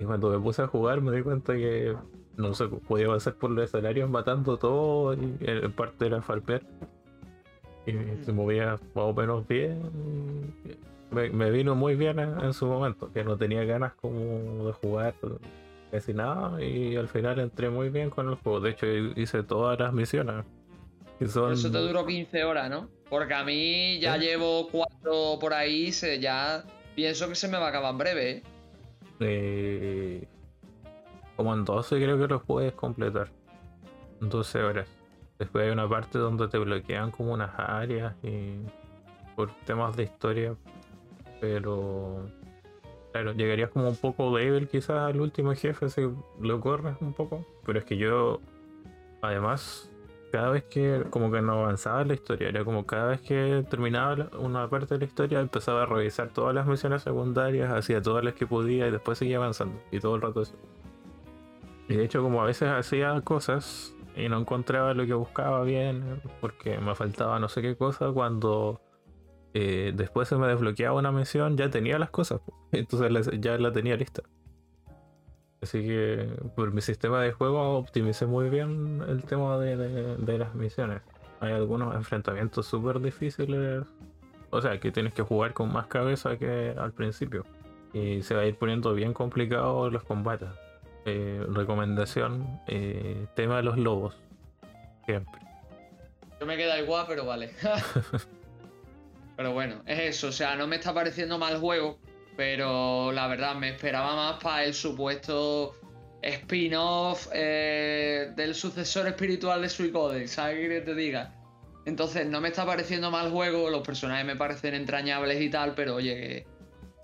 y cuando me puse a jugar me di cuenta que no sé, podía avanzar por los escenarios matando todo y en parte era farpear. Y mm. se movía más o menos bien. Me, vino muy bien en, su momento, que no tenía ganas como de jugar casi nada y al final entré muy bien con el juego. De hecho hice todas las misiones. Eso te duró 15 horas, ¿no? Porque a mí ya llevo cuatro por ahí, se, ya pienso que se me va a acabar en breve. ¿eh? Eh, como en 12 creo que los puedes completar. 12 horas. Después hay una parte donde te bloquean como unas áreas y por temas de historia. Pero claro, llegarías como un poco débil quizás al último jefe si lo corres un poco. Pero es que yo además cada vez que como que no avanzaba la historia, era como cada vez que terminaba una parte de la historia empezaba a revisar todas las misiones secundarias, hacía todas las que podía y después seguía avanzando y todo el rato así. Y de hecho como a veces hacía cosas y no encontraba lo que buscaba bien porque me faltaba no sé qué cosa, cuando eh, después se me desbloqueaba una misión ya tenía las cosas, entonces ya la tenía lista. Así que por mi sistema de juego optimicé muy bien el tema de, las misiones. Hay algunos enfrentamientos súper difíciles. O sea, que tienes que jugar con más cabeza que al principio. Y se va a ir poniendo bien complicado los combates. Eh, recomendación, eh, tema de los lobos. Siempre. Yo me queda igual, pero vale. pero bueno, es eso. O sea, no me está pareciendo mal juego pero la verdad me esperaba más para el supuesto spin-off eh, del sucesor espiritual de Suicode, ¿sabes qué te diga? Entonces no me está pareciendo mal juego, los personajes me parecen entrañables y tal, pero oye,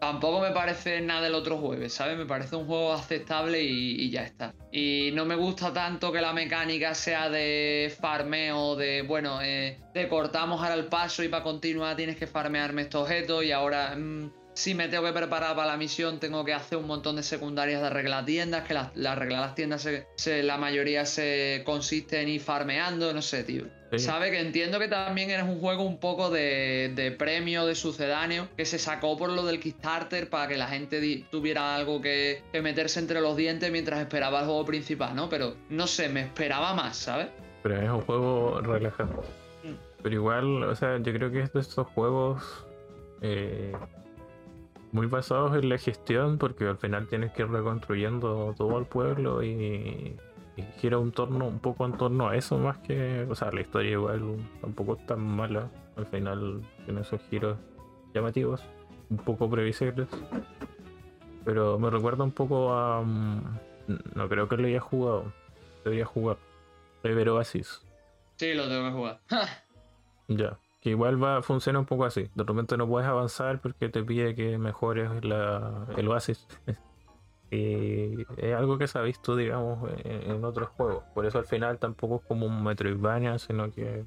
tampoco me parece nada del otro jueves, ¿sabes? Me parece un juego aceptable y, ya está. Y no me gusta tanto que la mecánica sea de farmeo, de, bueno, eh, te cortamos ahora el paso y para continuar tienes que farmearme este objeto y ahora... Mm, si me tengo que preparar para la misión, tengo que hacer un montón de secundarias de arreglar tiendas, que las las tiendas se, la mayoría se consiste en ir farmeando, no sé, tío. Sabe que entiendo que también eres un juego un poco de, premio, de sucedáneo, que se sacó por lo del Kickstarter para que la gente tuviera algo que, meterse entre los dientes mientras esperaba el juego principal, ¿no? Pero no sé, me esperaba más, ¿sabes? Pero es un juego relajante. Mm. Pero igual, o sea, yo creo que es de estos juegos eh, muy basados en la gestión, porque al final tienes que ir reconstruyendo todo el pueblo y, gira un torno un poco en torno a eso más que, o sea, la historia igual tampoco es tan mala, al final tiene esos giros llamativos, un poco previsibles, pero me recuerda un poco a, mm, no creo que lo haya jugado, debería jugar, River Oasis. Sí, lo tengo que jugar. ya. Igual va, funciona un poco así. De repente no puedes avanzar porque te pide que mejores el oasis. y es algo que se ha visto, digamos, en, otros juegos. Por eso al final tampoco es como un Metroidvania, sino que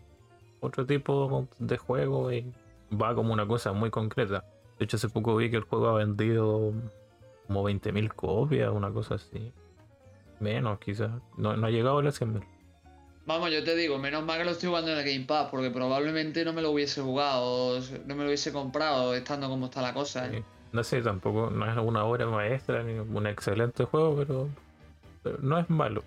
otro tipo de juego y va como una cosa muy concreta. De hecho, hace poco vi que el juego ha vendido como 20.000 copias, una cosa así. Menos, quizás. No, no ha llegado a las 100.000. Vamos, yo te digo, menos mal que lo estoy jugando en el Game Pass, porque probablemente no me lo hubiese jugado, no me lo hubiese comprado estando como está la cosa. ¿eh? No sé, tampoco no es una obra maestra ni un excelente juego, pero, no es malo.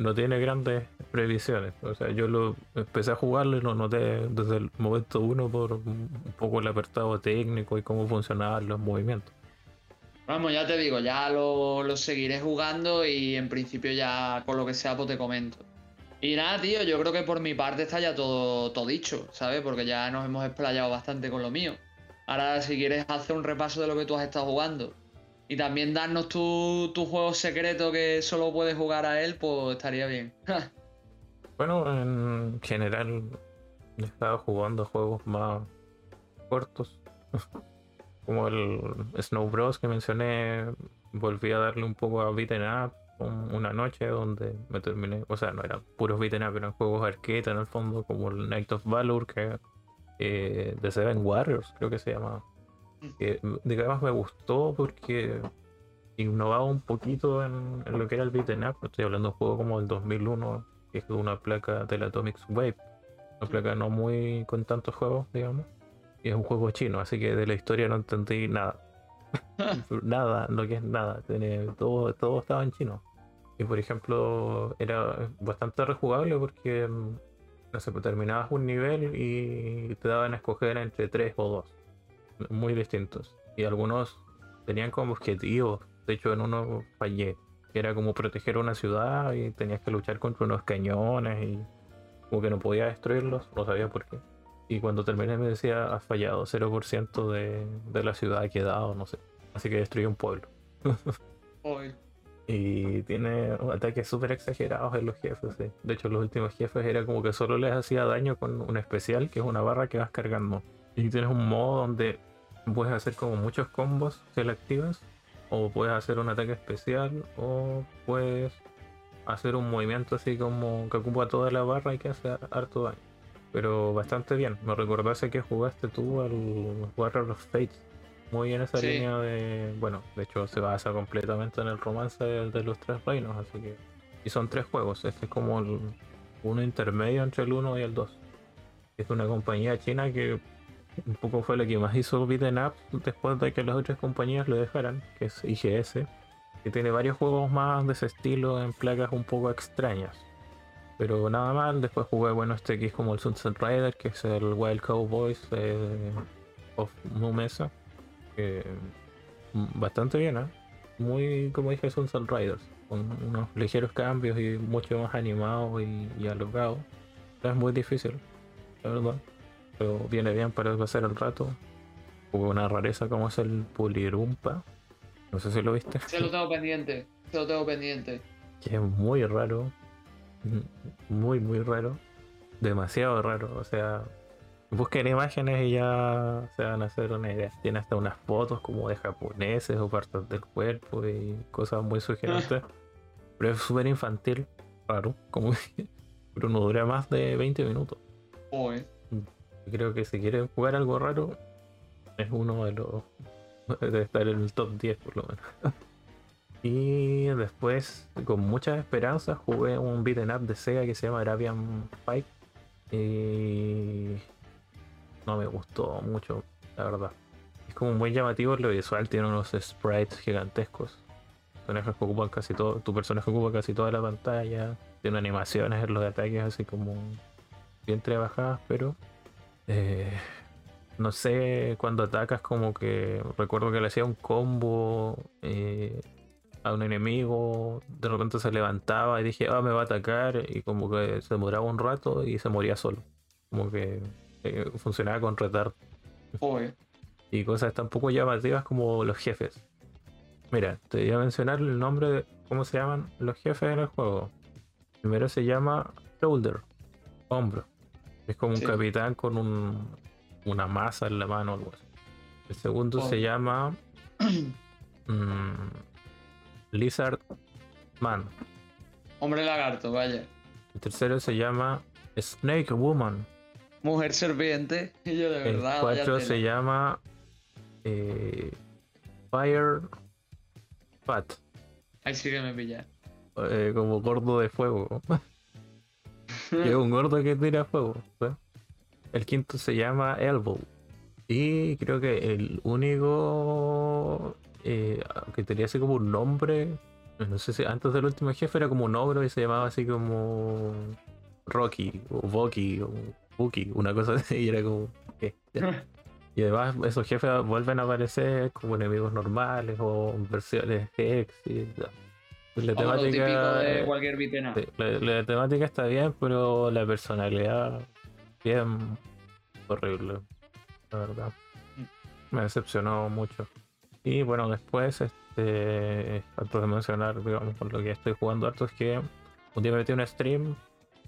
No tiene grandes previsiones. O sea, yo lo empecé a jugarlo y lo noté desde el momento uno por un poco el apartado técnico y cómo funcionaban los movimientos. Vamos, ya te digo, ya lo, lo seguiré jugando y en principio ya con lo que sea pues te comento. Y nada, tío, yo creo que por mi parte está ya todo, todo dicho, ¿sabes? Porque ya nos hemos explayado bastante con lo mío. Ahora, si quieres hacer un repaso de lo que tú has estado jugando y también darnos tu, tu juego secreto que solo puedes jugar a él, pues estaría bien. bueno, en general he estado jugando juegos más cortos. Como el Snow Bros que mencioné, volví a darle un poco a beaten up una noche donde me terminé, o sea, no eran puros beat'em pero eran juegos arcade en el fondo, como el Night of Valor, que eh, de Seven Warriors, creo que se llamaba. Mm. Que digamos me gustó porque innovaba un poquito en, lo que era el beat'em up. Estoy hablando de un juego como el 2001, que es una placa de la Atomics Wave, una placa no muy con tantos juegos, digamos. Y es un juego chino, así que de la historia no entendí nada. nada, lo que es nada. todo, todo estaba en chino. Y por ejemplo, era bastante rejugable porque, mm, no sé, pues, terminabas un nivel y te daban a escoger entre tres o dos. Muy distintos. Y algunos tenían como objetivos. De hecho, en uno fallé. Era como proteger una ciudad y tenías que luchar contra unos cañones y como que no podía destruirlos. No sabía por qué. Y cuando terminé me decía, has fallado, 0% de, de la ciudad ha quedado, no sé. Así que destruí un pueblo. Y tiene ataques súper exagerados en los jefes. De hecho, los últimos jefes era como que solo les hacía daño con un especial, que es una barra que vas cargando. Y tienes un modo donde puedes hacer como muchos combos selectivos, o puedes hacer un ataque especial, o puedes hacer un movimiento así como que ocupa toda la barra y que hace harto daño. Pero bastante bien. Me recordase que jugaste tú al Warrior of Fates muy en esa línea de. Bueno, de hecho se basa completamente en el romance de, los tres reinos, así que. Y son tres juegos. Este es como el, uno intermedio entre el 1 y el 2. Es una compañía china que un poco fue la que más hizo beat'em up después de que las otras compañías lo dejaran, que es IGS, que tiene varios juegos más de ese estilo en placas un poco extrañas. Pero nada mal, después jugué bueno este que es como el Sunset Rider, que es el Wild Cowboys eh, of Mu Mesa bastante bien, ¿eh? Muy, como dije, son Sun Riders, con unos ligeros cambios y mucho más animado y, y alocado. Es muy difícil, la verdad, pero viene bien para pasar el rato. Hubo una rareza como es el Pulirumpa. No sé si lo viste. Se lo tengo pendiente, se lo tengo pendiente. Que es muy raro, muy, muy raro, demasiado raro, o sea, Busquen imágenes y ya se van a hacer una idea. Tiene hasta unas fotos como de japoneses o partes del cuerpo y cosas muy sugerentes. Pero es súper infantil, raro, como pero no dura más de 20 minutos. Creo que si quieren jugar algo raro, es uno de los. de estar en el top 10 por lo menos. y después, con muchas esperanzas, jugué un beat'em up de Sega que se llama Arabian Fight. Y no me gustó mucho, la verdad. Es como muy llamativo lo visual, tiene unos sprites gigantescos. Personajes que ocupan casi todo, tu personaje ocupa casi toda la pantalla. Tiene animaciones en los ataques así como bien trabajadas, pero eh, no sé, cuando atacas como que recuerdo que le hacía un combo eh, a un enemigo, de repente se levantaba y dije, ah, me va a atacar y como que se demoraba un rato y se moría solo. Como que eh, funcionaba con retardo. Y cosas tan poco llamativas como los jefes. Mira, te voy a mencionar el nombre de cómo se llaman los jefes en el juego. Primero se llama Shoulder, hombro. Es como un capitán con un, una masa en la mano algo así. El segundo se llama mm, Lizard Man. Hombre lagarto, vaya. El tercero se llama Snake Woman. Mujer serpiente. Yo de verdad. El cuarto se llama eh, Fire Fat. Ahí sí que me pilla. Eh, como gordo de fuego. es un gordo que tira fuego. El quinto se llama Elbow. Y creo que el único eh, que tenía así como un nombre. No sé si antes del último jefe era como un ogro y se llamaba así como Rocky o Boki o Una cosa así. Y era como. Y además esos jefes vuelven a aparecer como enemigos normales o versiones X y la temática, de cualquier la, temática está bien, pero la personalidad bien horrible, la verdad. Mm. Me decepcionó mucho. Y bueno, después, este, antes de mencionar, digamos, por lo que estoy jugando harto, es que un día me metí un stream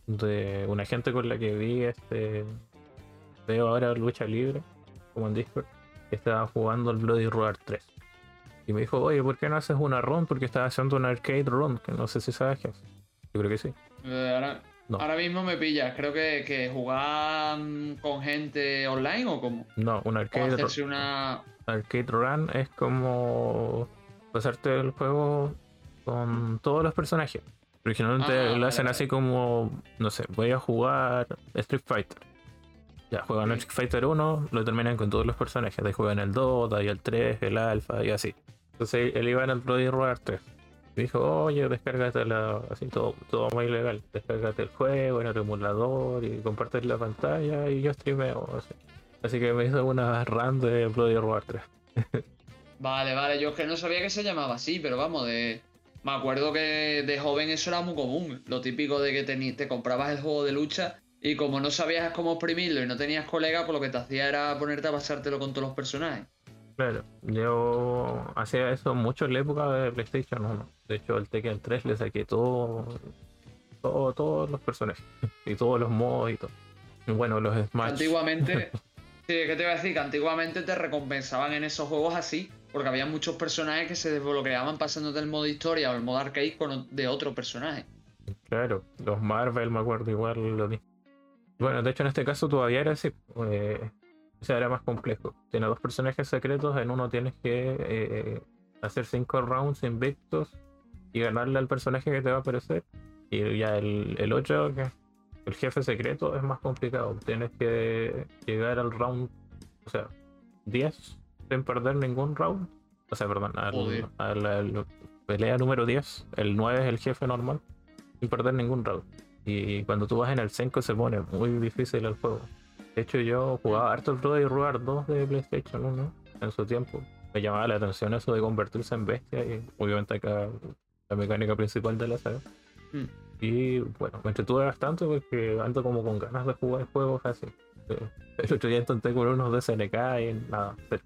de una gente con la que vi, este, veo ahora lucha libre, como en Discord, que estaba jugando el Bloody Roar 3. Y me dijo, oye, ¿por qué no haces una run? Porque estaba haciendo una arcade run, que no sé si sabes qué Yo creo que sí. Eh, ahora, mismo me pillas. Creo que, que jugar con gente online o cómo. No, una arcade run. Una... Arcade run es como pasarte el juego con todos los personajes. Originalmente ah, lo hacen así como, no sé, voy a jugar Street Fighter. Ya, juegan Street Fighter 1, lo terminan con todos los personajes. De ahí juegan el 2, de ahí el 3, el Alpha y así. Entonces él iba en el Bloody Roar 3. Me dijo, oye, descárgate la. Así todo, todo muy legal. Descárgate el juego en el emulador y comparte la pantalla y yo streameo. Así. así que me hizo una run de Bloody Roar 3. vale, vale, yo es que no sabía que se llamaba así, pero vamos, de. Me acuerdo que de joven eso era muy común. Lo típico de que te comprabas el juego de lucha y como no sabías cómo exprimirlo y no tenías colega, pues lo que te hacía era ponerte a pasártelo con todos los personajes. Claro, yo hacía eso mucho en la época de PlayStation 1. De hecho, el Tekken 3 le saqué todo, todo todos los personajes y todos los modos y todo. bueno, los Smash. Antiguamente, sí, ¿qué te iba a decir? Que antiguamente te recompensaban en esos juegos así, porque había muchos personajes que se desbloqueaban pasándote el modo historia o el modo arcade con, de otro personaje. Claro, los Marvel, me acuerdo igual lo mismo. Bueno, de hecho en este caso todavía era así. Eh, sea, era más complejo. Tiene dos personajes secretos, en uno tienes que eh, hacer cinco rounds invictos y ganarle al personaje que te va a aparecer. Y ya el, el otro, el jefe secreto, es más complicado. Tienes que llegar al round, o sea, 10 sin perder ningún round. O sea, perdón, a la pelea número 10, el 9 es el jefe normal, sin perder ningún round. Y cuando tú vas en el 5 se pone muy difícil el juego. De hecho, yo jugaba harto el Brother Roar 2 de PlayStation 1 en su tiempo. Me llamaba la atención eso de convertirse en bestia y obviamente acá la mecánica principal de la saga. Hmm. Y bueno, me entretuve bastante porque ando como con ganas de jugar juegos así. El otro día intenté con unos de SNK y nada. Pero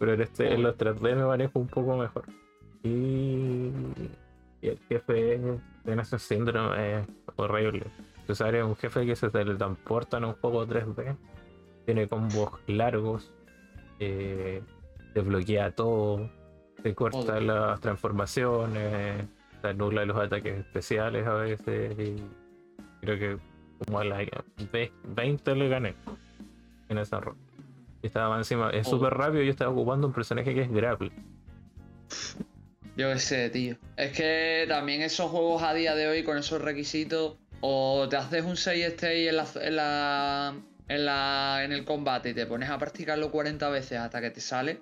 en, este, en los 3D me manejo un poco mejor. Y, y el jefe de ese síndrome es horrible. César es un jefe que se teletransporta en un juego 3D. Tiene combos largos. Eh, desbloquea todo. Te corta las transformaciones. Te anula los ataques especiales a veces. Y creo que como a la ve- 20 le gané en esa ronda. Estaba encima, es Joder. súper rápido y yo estaba ocupando un personaje que es grapple. Yo qué sé, tío. Es que también esos juegos a día de hoy con esos requisitos, o te haces un 6 stay en la, en la, en la en el combate y te pones a practicarlo 40 veces hasta que te sale,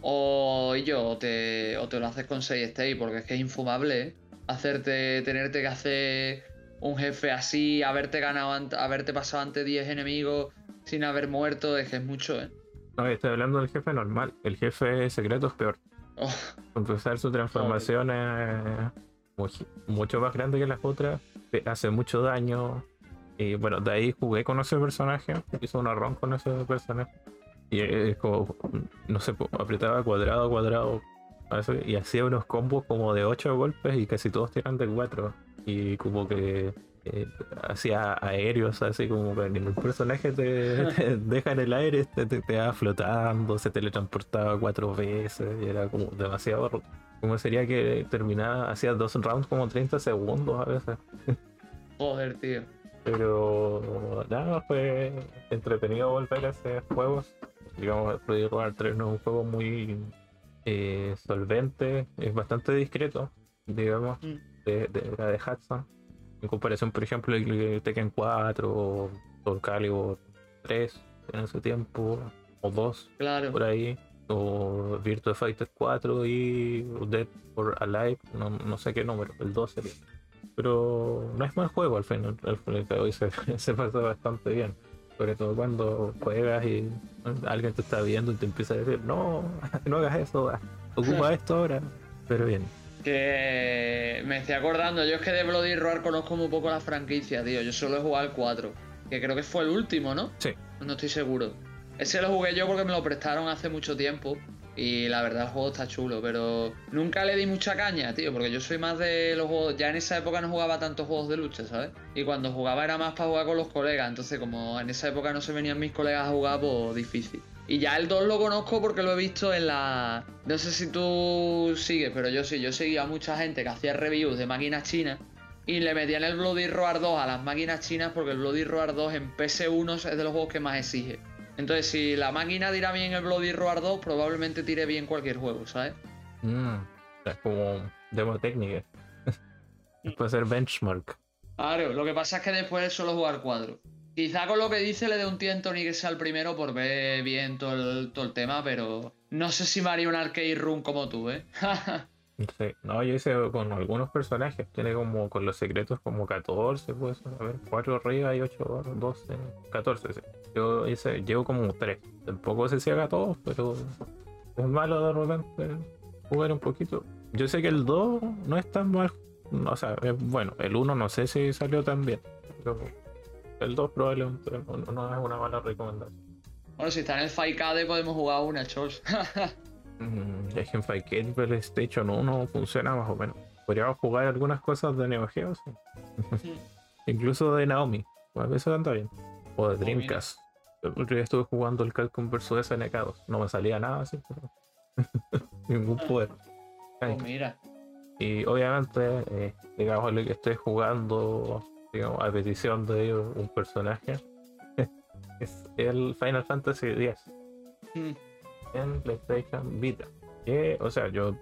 o yo, o te, o te lo haces con 6 stay, porque es que es infumable, ¿eh? Hacerte, tenerte que hacer un jefe así, haberte ganado, haberte pasado ante 10 enemigos sin haber muerto, es que es mucho, ¿eh? No, estoy hablando del jefe normal. El jefe secreto es peor. Empezar su transformación es mu- mucho más grande que las otras. te hace mucho daño. Y bueno, de ahí jugué con ese personaje. Hice una run con ese personaje. Y es como, no sé, apretaba cuadrado, cuadrado. Y hacía unos combos como de 8 golpes y casi todos tiran de 4. Y como que eh, hacía aéreos, así como que ningún personaje te, te deja en el aire, te, te, va flotando, se teletransportaba cuatro veces y era como demasiado. Como sería que terminaba, hacía dos rounds como 30 segundos a veces. joder, tío. Pero nada, fue entretenido volver a hacer juegos. Digamos, Project Runner 3 no es un juego muy eh, solvente, es bastante discreto, digamos, Mm. de, de la de Hudson. En comparación, por ejemplo, el, Tekken 4 o Soul Calibur 3 en ese tiempo, o 2 Claro. por ahí, o Virtua Fighter 4 y Dead or Alive, no, no sé qué número, el 2 sería. Pero no es mal juego al final, al final hoy se, se pasa bastante bien. Sobre todo cuando juegas y alguien te está viendo y te empieza a decir, no, no hagas eso, ocupa esto ahora. Pero bien, Que me estoy acordando, yo es que de Bloody Roar conozco muy poco la franquicia, tío. Yo solo he jugado al 4, que creo que fue el último, ¿no? sí, No estoy seguro. Ese lo jugué yo porque me lo prestaron hace mucho tiempo. Y la verdad el juego está chulo, pero nunca le di mucha caña, tío, porque yo soy más de los juegos... Ya en esa época no jugaba tantos juegos de lucha, ¿sabes? Y cuando jugaba era más para jugar con los colegas, entonces como en esa época no se venían mis colegas a jugar, pues difícil. Y ya el 2 lo conozco porque lo he visto en la... No sé si tú sigues, pero yo sí, yo seguía a mucha gente que hacía reviews de máquinas chinas y le metían el Bloody Roar 2 a las máquinas chinas porque el Bloody Roar 2 en PS1 es de los juegos que más exige. Entonces, si la máquina tira bien el Bloody Roar 2, probablemente tire bien cualquier juego, ¿sabes? Mm, es como demo técnica. Puede ser benchmark. Claro, lo que pasa es que después solo jugar 4. Quizá con lo que dice le dé un tiento ni que sea el primero por ver bien todo el, todo el tema, pero no sé si me haría un arcade run como tú, ¿eh? Sí. No, yo hice con algunos personajes, tiene como con los secretos como 14, pues, a ver, 4 arriba y 8, 12, 14, sí. Yo hice, llevo como 3. Tampoco sé si haga todos, pero es malo de repente jugar un poquito. Yo sé que el 2 no es tan mal, o sea, es bueno, el 1 no sé si salió tan bien, pero el 2 probablemente no, no es una mala recomendación. bueno, si está en el Faikade podemos jugar una, Chols. Mm, Es que en Fight PlayStation 1 funciona más o menos. Podríamos jugar algunas cosas de Neo Geo, sí. Incluso de Naomi. A veces anda bien. O de. Dreamcast. El otro día estuve jugando el Capcom vs SNK 2. No me salía nada así, pero. Ningún poder. Pues mira. Y obviamente, eh, digamos, lo que estoy jugando, digamos, a petición de ellos, un personaje, es el Final Fantasy X Mm, en PlayStation Vita. Que, o sea, yo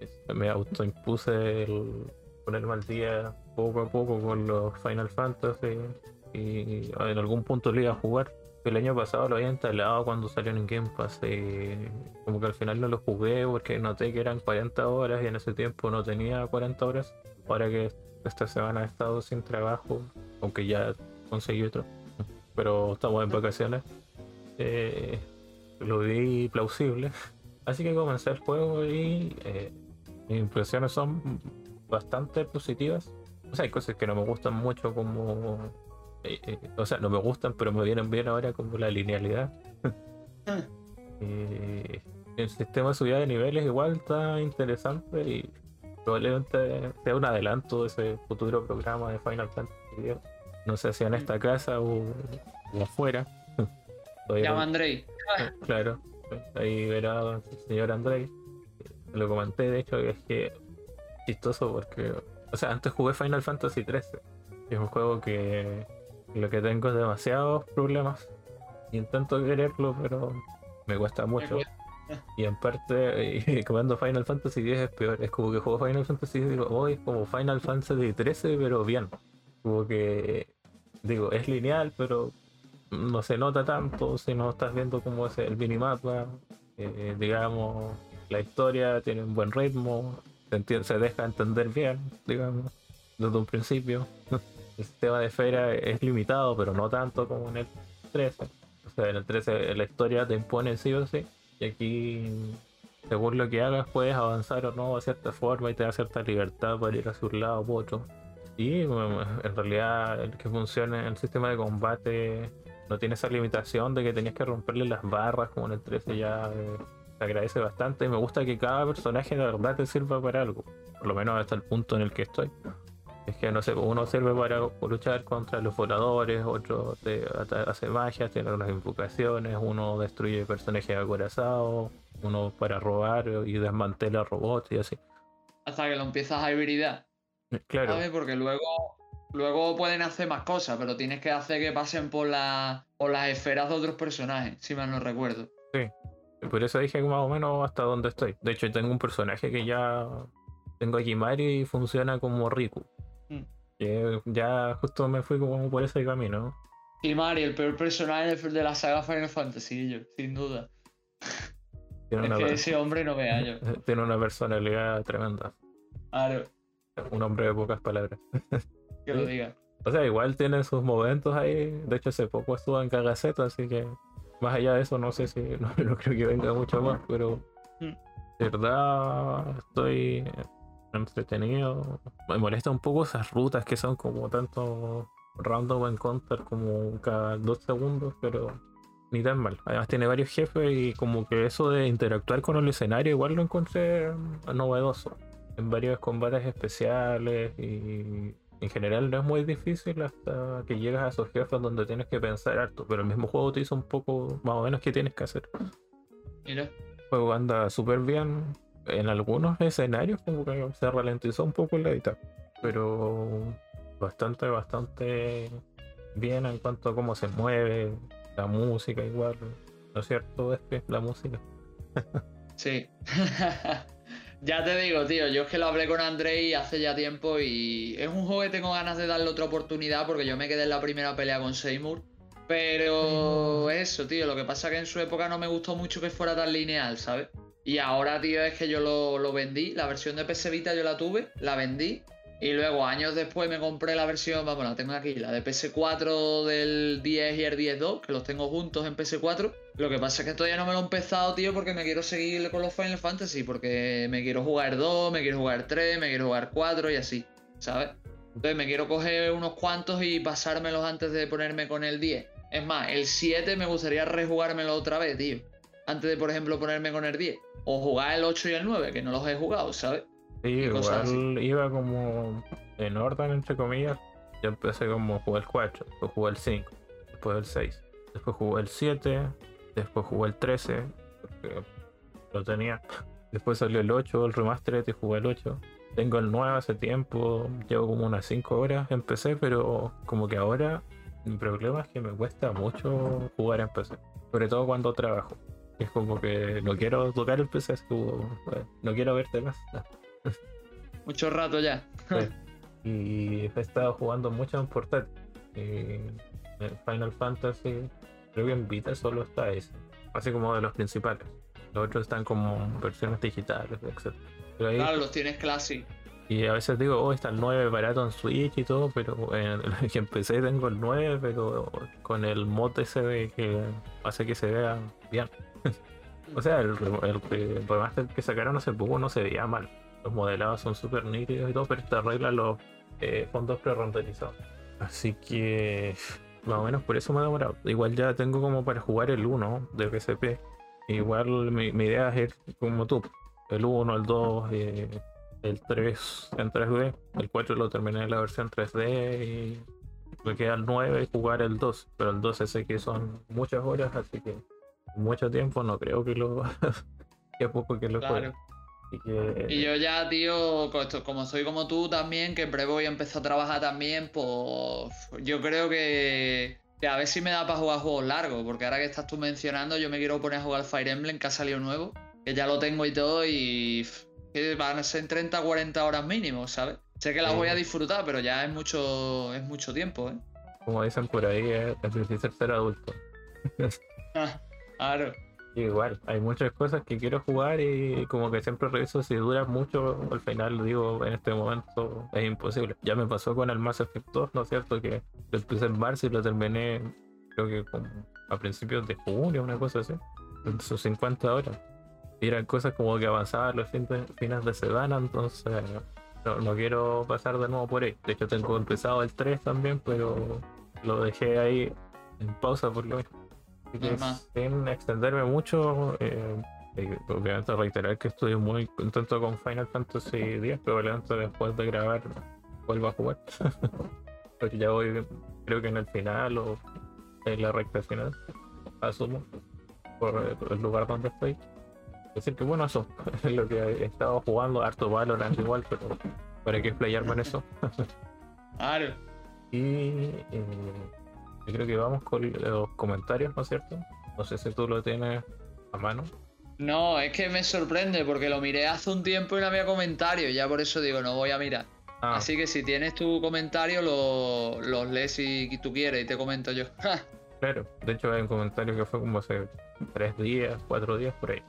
este, me autoimpuse el ponerme al día poco a poco con los Final Fantasy y en algún punto lo iba a jugar. El año pasado lo había instalado cuando salió en Game Pass y como que al final no lo jugué porque noté que eran 40 horas y en ese tiempo no tenía 40 horas. Ahora que esta semana he estado sin trabajo, aunque ya conseguí otro, pero estamos en vacaciones. Eh, lo vi plausible. Así que comencé el juego y eh, mis impresiones son bastante positivas. O sea, hay cosas que no me gustan mucho como... eh, eh, o sea, no me gustan, pero me vienen bien ahora como la linealidad. El sistema de subida de niveles igual está interesante y probablemente sea un adelanto de ese futuro programa de Final Fantasy no sé si en esta casa o, afuera. Llama Andrei. Claro, ahí verá el señor Andrei. Lo comenté, de hecho, es que chistoso porque, o sea, antes jugué Final Fantasy XIII. Es un juego que lo que tengo es demasiados problemas. Intento quererlo, pero me cuesta mucho. Y en parte, jugando Final Fantasy X es peor. Es como que juego Final Fantasy X digo, hoy es como Final Fantasy XIII, pero bien. Como que, digo, es lineal, pero no se nota tanto si no estás viendo cómo es el minimapa. Eh, digamos, la historia tiene un buen ritmo, se, se deja entender bien, digamos, desde un principio. el sistema de esfera es limitado, pero no tanto como en el 13. O sea, en el 13 la historia te impone sí o sí. Y aquí, según lo que hagas, puedes avanzar o no de cierta forma y te da cierta libertad para ir hacia un lado u otro. Y en realidad el que funcione el sistema de combate no tiene esa limitación de que tenías que romperle las barras como en el 13 ya eh, se agradece bastante y me gusta que cada personaje de verdad te sirva para algo, por lo menos hasta el punto en el que estoy. Es que no sé, uno sirve para luchar contra los voladores, otro te hace magia, tiene unas invocaciones, uno destruye personajes acorazados, uno para robar y desmantela robots y así. Hasta que lo empiezas a hibridar. Claro. Porque luego, luego pueden hacer más cosas, pero tienes que hacer que pasen por, la, por las esferas de otros personajes, si mal no recuerdo. Sí. Por eso dije más o menos hasta dónde estoy. De hecho, tengo un personaje que ya tengo aquí Mario y funciona como Riku. Mm. ya justo me fui como por ese camino. Y Mario, el peor personaje de la saga Final Fantasy, yo, sin duda. es que ese hombre no vea yo. Tiene una personalidad tremenda. Claro. Un hombre de pocas palabras. que lo diga. O sea, igual tiene sus momentos ahí. De hecho, hace poco estuvo en Cagaceta, así que más allá de eso, no sé si. No, creo que venga mucho más, pero. Mm. De verdad, estoy entretenido. Me molesta un poco esas rutas que son como tanto random encounter como cada dos segundos, pero ni tan mal. Además tiene varios jefes y como que eso de interactuar con el escenario igual lo encontré novedoso. En varios combates especiales y en general no es muy difícil hasta que llegas a esos jefes donde tienes que pensar harto, pero el mismo juego te dice un poco más o menos qué tienes que hacer. Mira. El juego anda súper bien, en algunos escenarios como que se ralentizó un poco la edita, pero bastante, bastante bien en cuanto a cómo se mueve, la música igual, ¿no es cierto? Es que la música. sí. ya te digo, tío, yo es que lo hablé con Andrei hace ya tiempo y es un juego que tengo ganas de darle otra oportunidad porque yo me quedé en la primera pelea con Seymour. Pero eso, tío, lo que pasa es que en su época no me gustó mucho que fuera tan lineal, ¿sabes? Y ahora, tío, es que yo lo, vendí. La versión de PS Vita yo la tuve, la vendí. Y luego, años después, me compré la versión, vamos, la tengo aquí, la de PS4 del 10 y el 10.2, que los tengo juntos en PS4. Lo que pasa es que todavía no me lo he empezado, tío, porque me quiero seguir con los Final Fantasy, porque me quiero jugar 2, me quiero jugar 3, me quiero jugar 4 y así, ¿sabes? Entonces me quiero coger unos cuantos y pasármelos antes de ponerme con el 10. Es más, el 7 me gustaría rejugármelo otra vez, tío. Antes de, por ejemplo, ponerme con el 10 o jugar el 8 y el 9, que no los he jugado, ¿sabes? Sí, igual iba como en orden, entre comillas. Yo empecé como jugar el 4, después jugué el 5, después el 6, después jugué el 7, después jugué el 13, porque lo tenía. Después salió el 8, el remaster y jugué el 8. Tengo el 9 hace tiempo, llevo como unas 5 horas empecé, pero como que ahora mi problema es que me cuesta mucho jugar en PC, sobre todo cuando trabajo. Es como que no quiero tocar el PC, es como, no quiero verte más. Mucho rato ya. Y he estado jugando mucho en portátil. Final Fantasy, creo que en Vita solo está ese, así como de los principales. Los otros están como versiones digitales, etc. claro, los tienes Classic. Y a veces digo, oh, está el 9 barato en Switch y todo, pero en el que empecé tengo el 9, pero con el mod ese de que hace que se vea bien. o sea, el, remaster que sacaron hace poco no se veía mal. Los modelados son súper nítidos y todo, pero te arreglan los eh, fondos pre-renderizados. Así que más o menos por eso me he demorado. Igual ya tengo como para jugar el 1 de PSP. Igual mi, idea es ir como tú. El 1, el 2, eh, el 3 en 3D. El 4 lo terminé en la versión 3D y Me queda el 9 y jugar el 2, pero el 12 sé que son muchas horas, así que mucho tiempo no creo que lo que poco que lo juegue. Y yo ya, tío, como soy como tú también, que en breve voy a empezar a trabajar también, pues yo creo que, a ver si me da para jugar juegos largos, porque ahora que estás tú mencionando, yo me quiero poner a jugar Fire Emblem, que ha salido nuevo, que ya lo tengo y todo, y que van a ser 30 40 horas mínimo, ¿sabes? Sé que las voy a disfrutar, pero ya es mucho, es mucho tiempo, ¿eh? Como dicen por ahí, es difícil ser adulto. claro. Igual, hay muchas cosas que quiero jugar y como que siempre reviso si dura mucho, al final digo, en este momento es imposible. Ya me pasó con el Mass Effect 2, ¿no es cierto? Que lo empecé en marzo y lo terminé creo que como a principios de junio, una cosa así, en sus 50 horas. Y eran cosas como que avanzaban los fines de semana, entonces no, quiero pasar de nuevo por ahí. De hecho tengo empezado el 3 también, pero lo dejé ahí en pausa por lo sin extenderme mucho, eh, obviamente reiterar que estoy muy contento con Final Fantasy X, probablemente después de grabar vuelva a jugar. Porque ya voy, creo que en el final o en la recta final, asumo, por el lugar donde estoy. Es decir, que bueno, eso es lo que he estado jugando, harto Valorant igual, pero para que explayarme en eso. claro. Y eh, yo creo que vamos con los comentarios, ¿no es cierto? No sé si tú lo tienes a mano. No, es que me sorprende porque lo miré hace un tiempo y no había comentarios, ya por eso digo, no voy a mirar. Ah. Así que si tienes tu comentario, los lees si tú quieres y te comento yo. claro, de hecho hay un comentario que fue como hace tres días, cuatro días por ahí.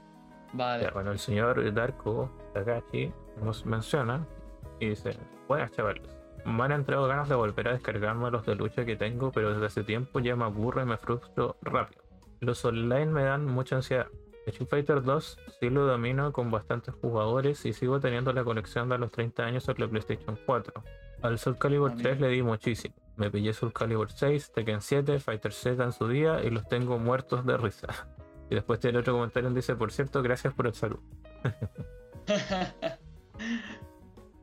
Vale. bueno, el señor Darko Takashi nos menciona y dice, buenas chavales, me han entrado ganas de volver a descargarme los de lucha que tengo, pero desde hace tiempo ya me aburro y me frustro rápido. Los online me dan mucha ansiedad. Street Fighter 2 sí lo domino con bastantes jugadores y sigo teniendo la conexión de los 30 años en la PlayStation 4. Al Soul Calibur 3 le di muchísimo. Me pillé Soul Calibur 6, Tekken 7, Fighter Z en su día y los tengo muertos de risa. Y después tiene otro comentario donde dice, por cierto, gracias por el salud.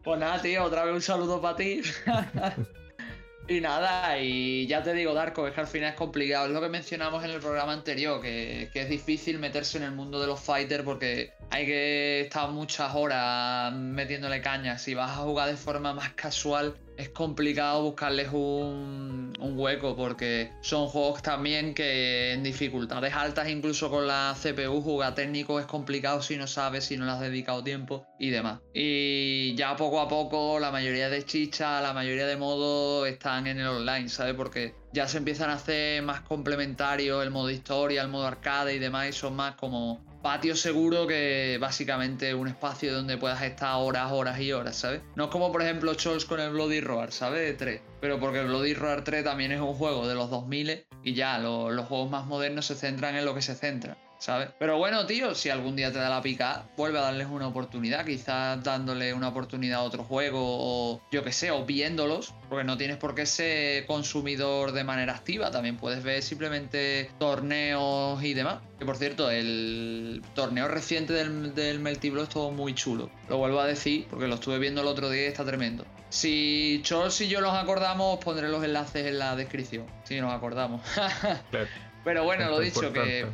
Pues nada, tío, otra vez un saludo para ti. y nada, y ya te digo, Darko, es que al final es complicado. Es lo que mencionamos en el programa anterior, que, que es difícil meterse en el mundo de los fighters porque hay que estar muchas horas metiéndole caña. Si vas a jugar de forma más casual, es complicado buscarles un, hueco porque son juegos también que en dificultades altas, incluso con la CPU, jugar técnico es complicado si no sabes, si no le has dedicado tiempo y demás. Y ya poco a poco la mayoría de chichas, la mayoría de modos están en el online, ¿sabes? Porque ya se empiezan a hacer más complementarios el modo historia, el modo arcade y demás, y son más como patio seguro que básicamente un espacio donde puedas estar horas, horas y horas, ¿sabes? No es como por ejemplo Chols con el Bloody Roar, ¿sabes? De 3. Pero porque el Bloody Roar 3 también es un juego de los 2000 y ya los juegos más modernos se centran en lo que se centra. ¿Sabes? Pero bueno, tío, si algún día te da la pica, vuelve a darles una oportunidad, quizás dándole una oportunidad a otro juego o yo que sé, o viéndolos, porque no tienes por qué ser consumidor de manera activa, también puedes ver simplemente torneos y demás. Que por cierto, el torneo reciente del, del Melty Blow estuvo muy chulo. Lo vuelvo a decir porque lo estuve viendo el otro día y está tremendo. Si Charles y yo nos acordamos, pondré los enlaces en la descripción. Si nos acordamos. Pero bueno, lo dicho, que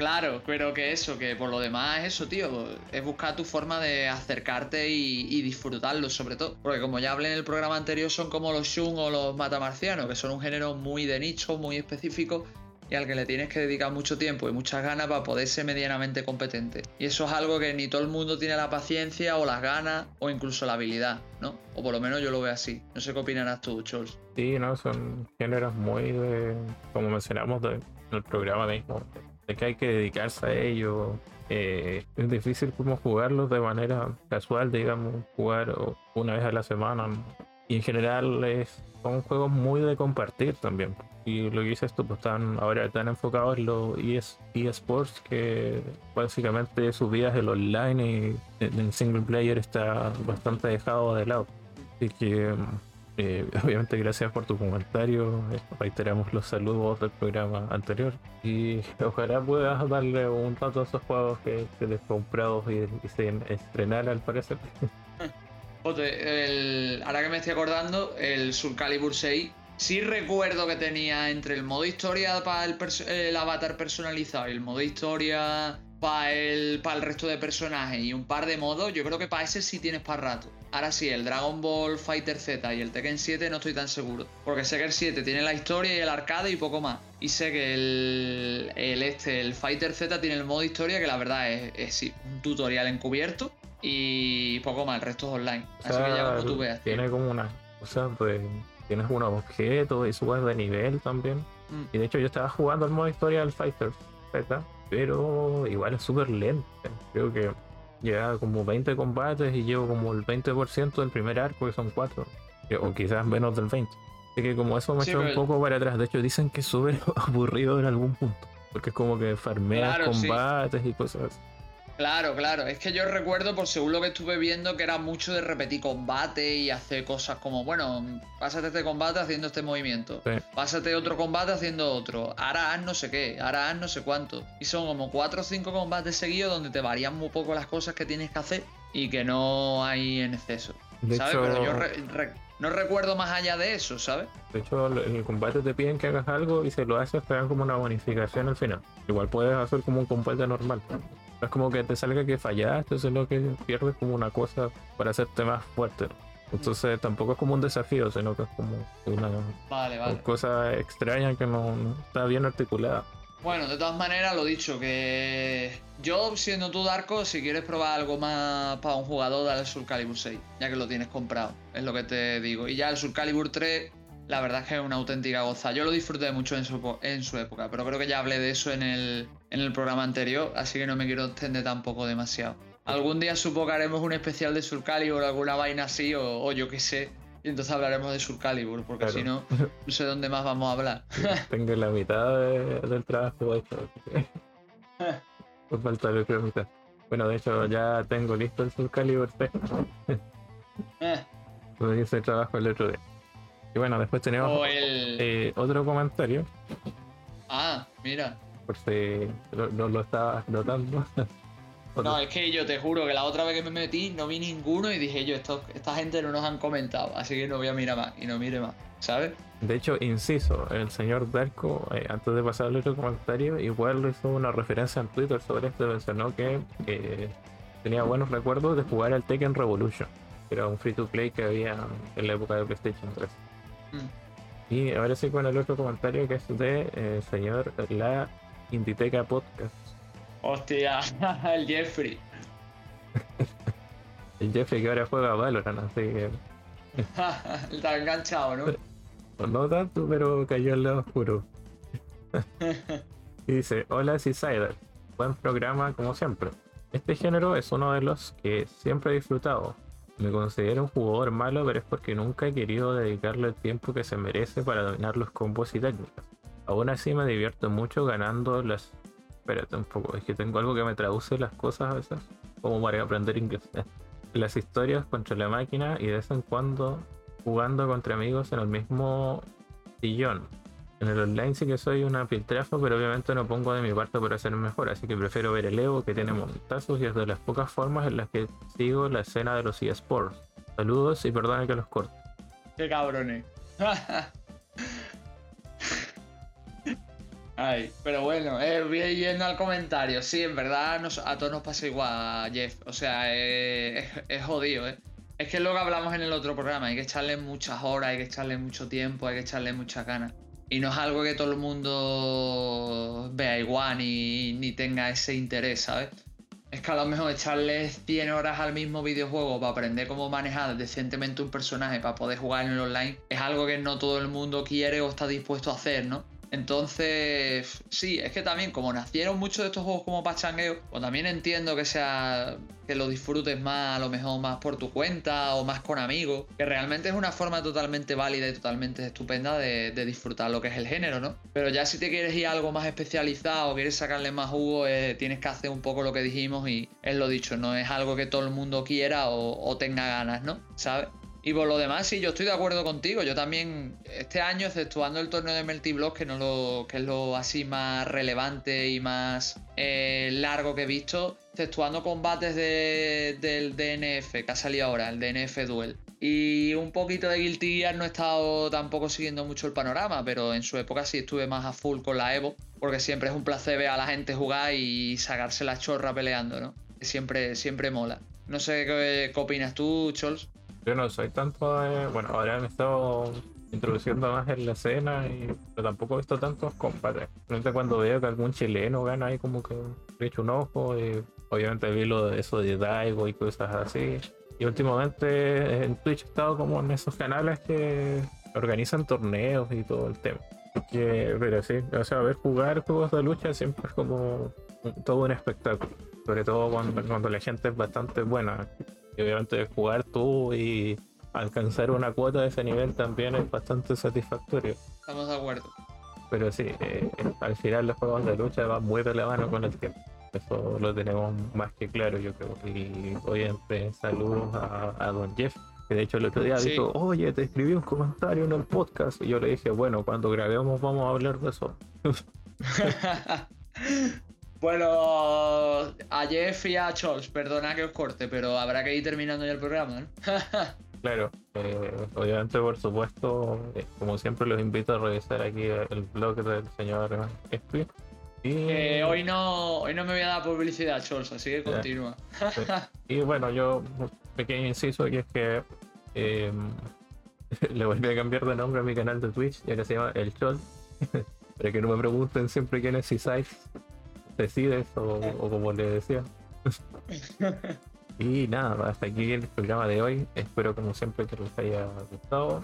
Claro, pero que eso, que por lo demás es eso, tío. Es buscar tu forma de acercarte y, disfrutarlo, sobre todo. Porque como ya hablé en el programa anterior, son como los Shun o los Matamarcianos, que son un género muy de nicho, muy específico y al que le tienes que dedicar mucho tiempo y muchas ganas para poder ser medianamente competente. Y eso es algo que ni todo el mundo tiene la paciencia o las ganas o incluso la habilidad, ¿no? O por lo menos yo lo veo así. No sé qué opinarás tú, Chols. Sí, no, son géneros muy de, como mencionamos en el programa mismo, que hay que dedicarse a ello. Eh, es difícil como jugarlos de manera casual, digamos, jugar una vez a la semana. Y en general es, son juegos muy de compartir también. Y lo que dices tú, pues están ahora están enfocados en los eSports, que básicamente sus vidas el online y en single player está bastante dejado de lado. Así que eh, obviamente gracias por tu comentario, reiteramos los saludos del programa anterior y ojalá puedas darle un rato a esos juegos que, te les comprado y, se estrenar al parecer. el, ahora que me estoy acordando, el Soul Calibur 6 Sí recuerdo que tenía entre el modo historia para el, el avatar personalizado y el modo historia para el, para el resto de personajes y un par de modos, yo creo que para ese sí tienes para rato. Ahora sí, el Dragon Ball Fighter Z y el Tekken 7 no estoy tan seguro. Porque sé que el 7 tiene la historia y el arcade y poco más. Y sé que el, el este, el Fighter Z tiene el modo historia que la verdad es, es un tutorial encubierto y poco más, el resto es online. Así que ya como tú veas. Tiene como una cosa, pues tienes unos objetos y subes de nivel también. Mm. Y de hecho yo estaba jugando el modo historia del Fighter Z, pero igual es súper lento. Creo que Llega como 20 combates y llevo como el 20% del primer arco, que son 4. O quizás menos del 20. Así que como eso me echó un poco para atrás. De hecho, dicen que es súper aburrido en algún punto. Porque es como que farmeas combates y cosas así. Claro, claro. Es que yo recuerdo, por según lo que estuve viendo, que era mucho de repetir combate y hacer cosas como, bueno, pásate este combate haciendo este movimiento. Pásate otro combate haciendo otro. Ahora haz no sé qué, ahora haz no sé cuánto. Y son como cuatro o cinco combates seguidos donde te varían muy poco las cosas que tienes que hacer y que no hay en exceso. ¿Sabes? Pero yo no recuerdo más allá de eso, ¿sabes? De hecho, en el combate te piden que hagas algo y si lo haces te dan como una bonificación al final. Igual puedes hacer como un combate normal es como que te salga que fallaste, lo que pierdes como una cosa para hacerte más fuerte. Entonces tampoco es como un desafío, sino que es como una cosa extraña que no, está bien articulada. Bueno, de todas maneras, lo dicho, que yo, siendo tú Darko, si quieres probar algo más para un jugador, dale el Soul Calibur 6, ya que lo tienes comprado, es lo que te digo. Y ya el Soul Calibur 3 la verdad es que es una auténtica goza. Yo lo disfruté mucho en su, en su época, pero creo que ya hablé de eso en el, en el programa anterior, así que no me quiero extender tampoco demasiado. Algún día supongo que haremos un especial de Soul Calibur, alguna vaina así, o, yo qué sé, y entonces hablaremos de Soul Calibur, porque si no, no sé dónde más vamos a hablar. Tengo la mitad del trabajo hecho. Por falta mitad. Bueno, de hecho ya tengo listo el Soul Calibur 3. eh. hice trabajo el otro día. Y bueno, después tenemos eh, otro comentario. Ah, mira. Por si no lo, estaba notando. no, es que yo te juro que la otra vez que me metí no vi ninguno y dije yo, esto, esta gente no nos han comentado, así que no voy a mirar más y no mire más, ¿sabes? De hecho, inciso, el señor Darko, eh, antes de pasar al otro comentario, igual hizo una referencia en Twitter sobre esto, mencionó que tenía buenos recuerdos de jugar al Tekken Revolution, que era un free to play que había en la época de PlayStation 3. Y ahora sí con el otro comentario que es de eh, señor La Inditeca Podcast. Hostia, el Jeffrey. el Jeffrey que ahora juega Valorant, así que. Está enganchado, ¿no? No tanto, pero cayó al lado oscuro. y dice: Hola, Seasider. Buen programa como siempre. Este género es uno de los que siempre he disfrutado me considero un jugador malo, pero es porque nunca he querido dedicarle el tiempo que se merece para dominar los combos y técnicas. Aún así me divierto mucho ganando las... Espérate un poco, es que tengo algo que me traduce las cosas a veces, como para aprender inglés. Las historias contra la máquina y de vez en cuando jugando contra amigos en el mismo sillón. En el online sí que soy una piltrafa, pero obviamente no pongo de mi parte para ser mejor, así que prefiero ver el Evo que tiene montazos y es de las pocas formas en las que sigo la escena de los eSports. Saludos y perdone que los corte. Qué cabrones. Pero bueno, eh, voy yendo al comentario. Sí, en verdad a todos nos pasa igual, Jeff. O sea, es, es jodido, ¿eh? Es que es lo que hablamos en el otro programa. Hay que echarle muchas horas, hay que echarle mucho tiempo, hay que echarle muchas ganas. Y no es algo que todo el mundo vea igual ni, ni tenga ese interés, ¿sabes? Es que a lo mejor echarle 100 horas al mismo videojuego para aprender cómo manejar decentemente un personaje para poder jugar en el online es algo que no todo el mundo quiere o está dispuesto a hacer, ¿no? Entonces, sí, es que también como nacieron muchos de estos juegos como pachangueo, pues también entiendo que sea que lo disfrutes más, a lo mejor más por tu cuenta o más con amigos, que realmente es una forma totalmente válida y totalmente estupenda de, disfrutar lo que es el género, ¿no? Pero ya si te quieres ir a algo más especializado quieres sacarle más jugo, eh, tienes que hacer un poco lo que dijimos y es lo dicho, no es algo que todo el mundo quiera o, o tenga ganas, ¿no? ¿Sabes? Y por lo demás, sí, yo estoy de acuerdo contigo. Yo también, este año, exceptuando el torneo de Melty Block, que, no lo, que es lo así más relevante y más eh, largo que he visto, exceptuando combates del DNF, que ha salido ahora, el DNF Duel. Y un poquito de Guilty Gear no he estado tampoco siguiendo mucho el panorama, pero en su época sí estuve más a full con la Evo, porque siempre es un placer ver a la gente jugar y sacarse la chorra peleando, ¿no? Siempre, siempre mola. No sé qué, opinas tú, Chols. Yo no soy tanto de... Bueno, ahora me he estado introduciendo más en la escena y pero tampoco he visto tantos combates. Realmente cuando veo que algún chileno gana ahí como que le echo un ojo y obviamente vi lo de eso de Daigo y cosas así. Y últimamente en Twitch he estado como en esos canales que organizan torneos y todo el tema. Que, pero sí, o sea, ver jugar juegos de lucha siempre es como todo un espectáculo. Sobre todo cuando, cuando la gente es bastante buena. Y obviamente jugar tú y alcanzar una cuota de ese nivel también es bastante satisfactorio. Estamos de acuerdo. Pero sí, eh, al final los juegos de lucha van muy de la mano con el tiempo. Eso lo tenemos más que claro, yo creo. Y obviamente saludos a, Don Jeff, que de hecho el otro día dijo, oye, te escribí un comentario en el podcast. Y yo le dije, bueno, cuando grabemos vamos a hablar de eso. bueno, a Jeff y a Charles, perdona que os corte, pero habrá que ir terminando ya el programa, ¿no? Claro, eh, obviamente, por supuesto, eh, como siempre, los invito a revisar aquí el blog del señor Espi. Y... hoy, no, hoy no me voy a dar publicidad, Chols, así que continúa. y bueno, yo, un pequeño inciso aquí es que em, le volví a cambiar de nombre a mi canal de Twitch, ya que se llama El Chol. Para que no me pregunten siempre quién es Cisais, Decides o, o como le decía. Y nada, hasta aquí el programa de hoy. Espero como siempre que les haya gustado.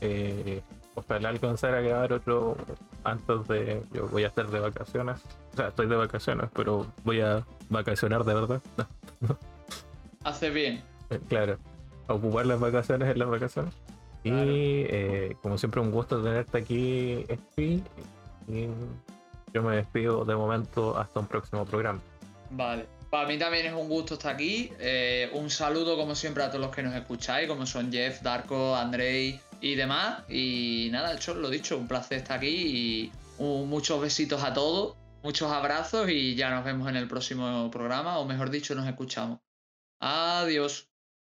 Eh, ojalá alcanzar a grabar otro antes de... Yo voy a estar de vacaciones. O sea, estoy de vacaciones, pero voy a vacacionar de verdad. Hace bien. Eh, claro. ocupar las vacaciones en las vacaciones. Y eh, como siempre un gusto tenerte aquí, Espi. Y yo me despido de momento hasta un próximo programa. Vale. Para mí también es un gusto estar aquí. Eh, un saludo, como siempre, a todos los que nos escucháis, como son Jeff, Darko, Andrei y demás. Y nada, hecho, lo dicho, un placer estar aquí y muchos besitos a todos, muchos abrazos y ya nos vemos en el próximo programa, o mejor dicho, nos escuchamos. Adiós.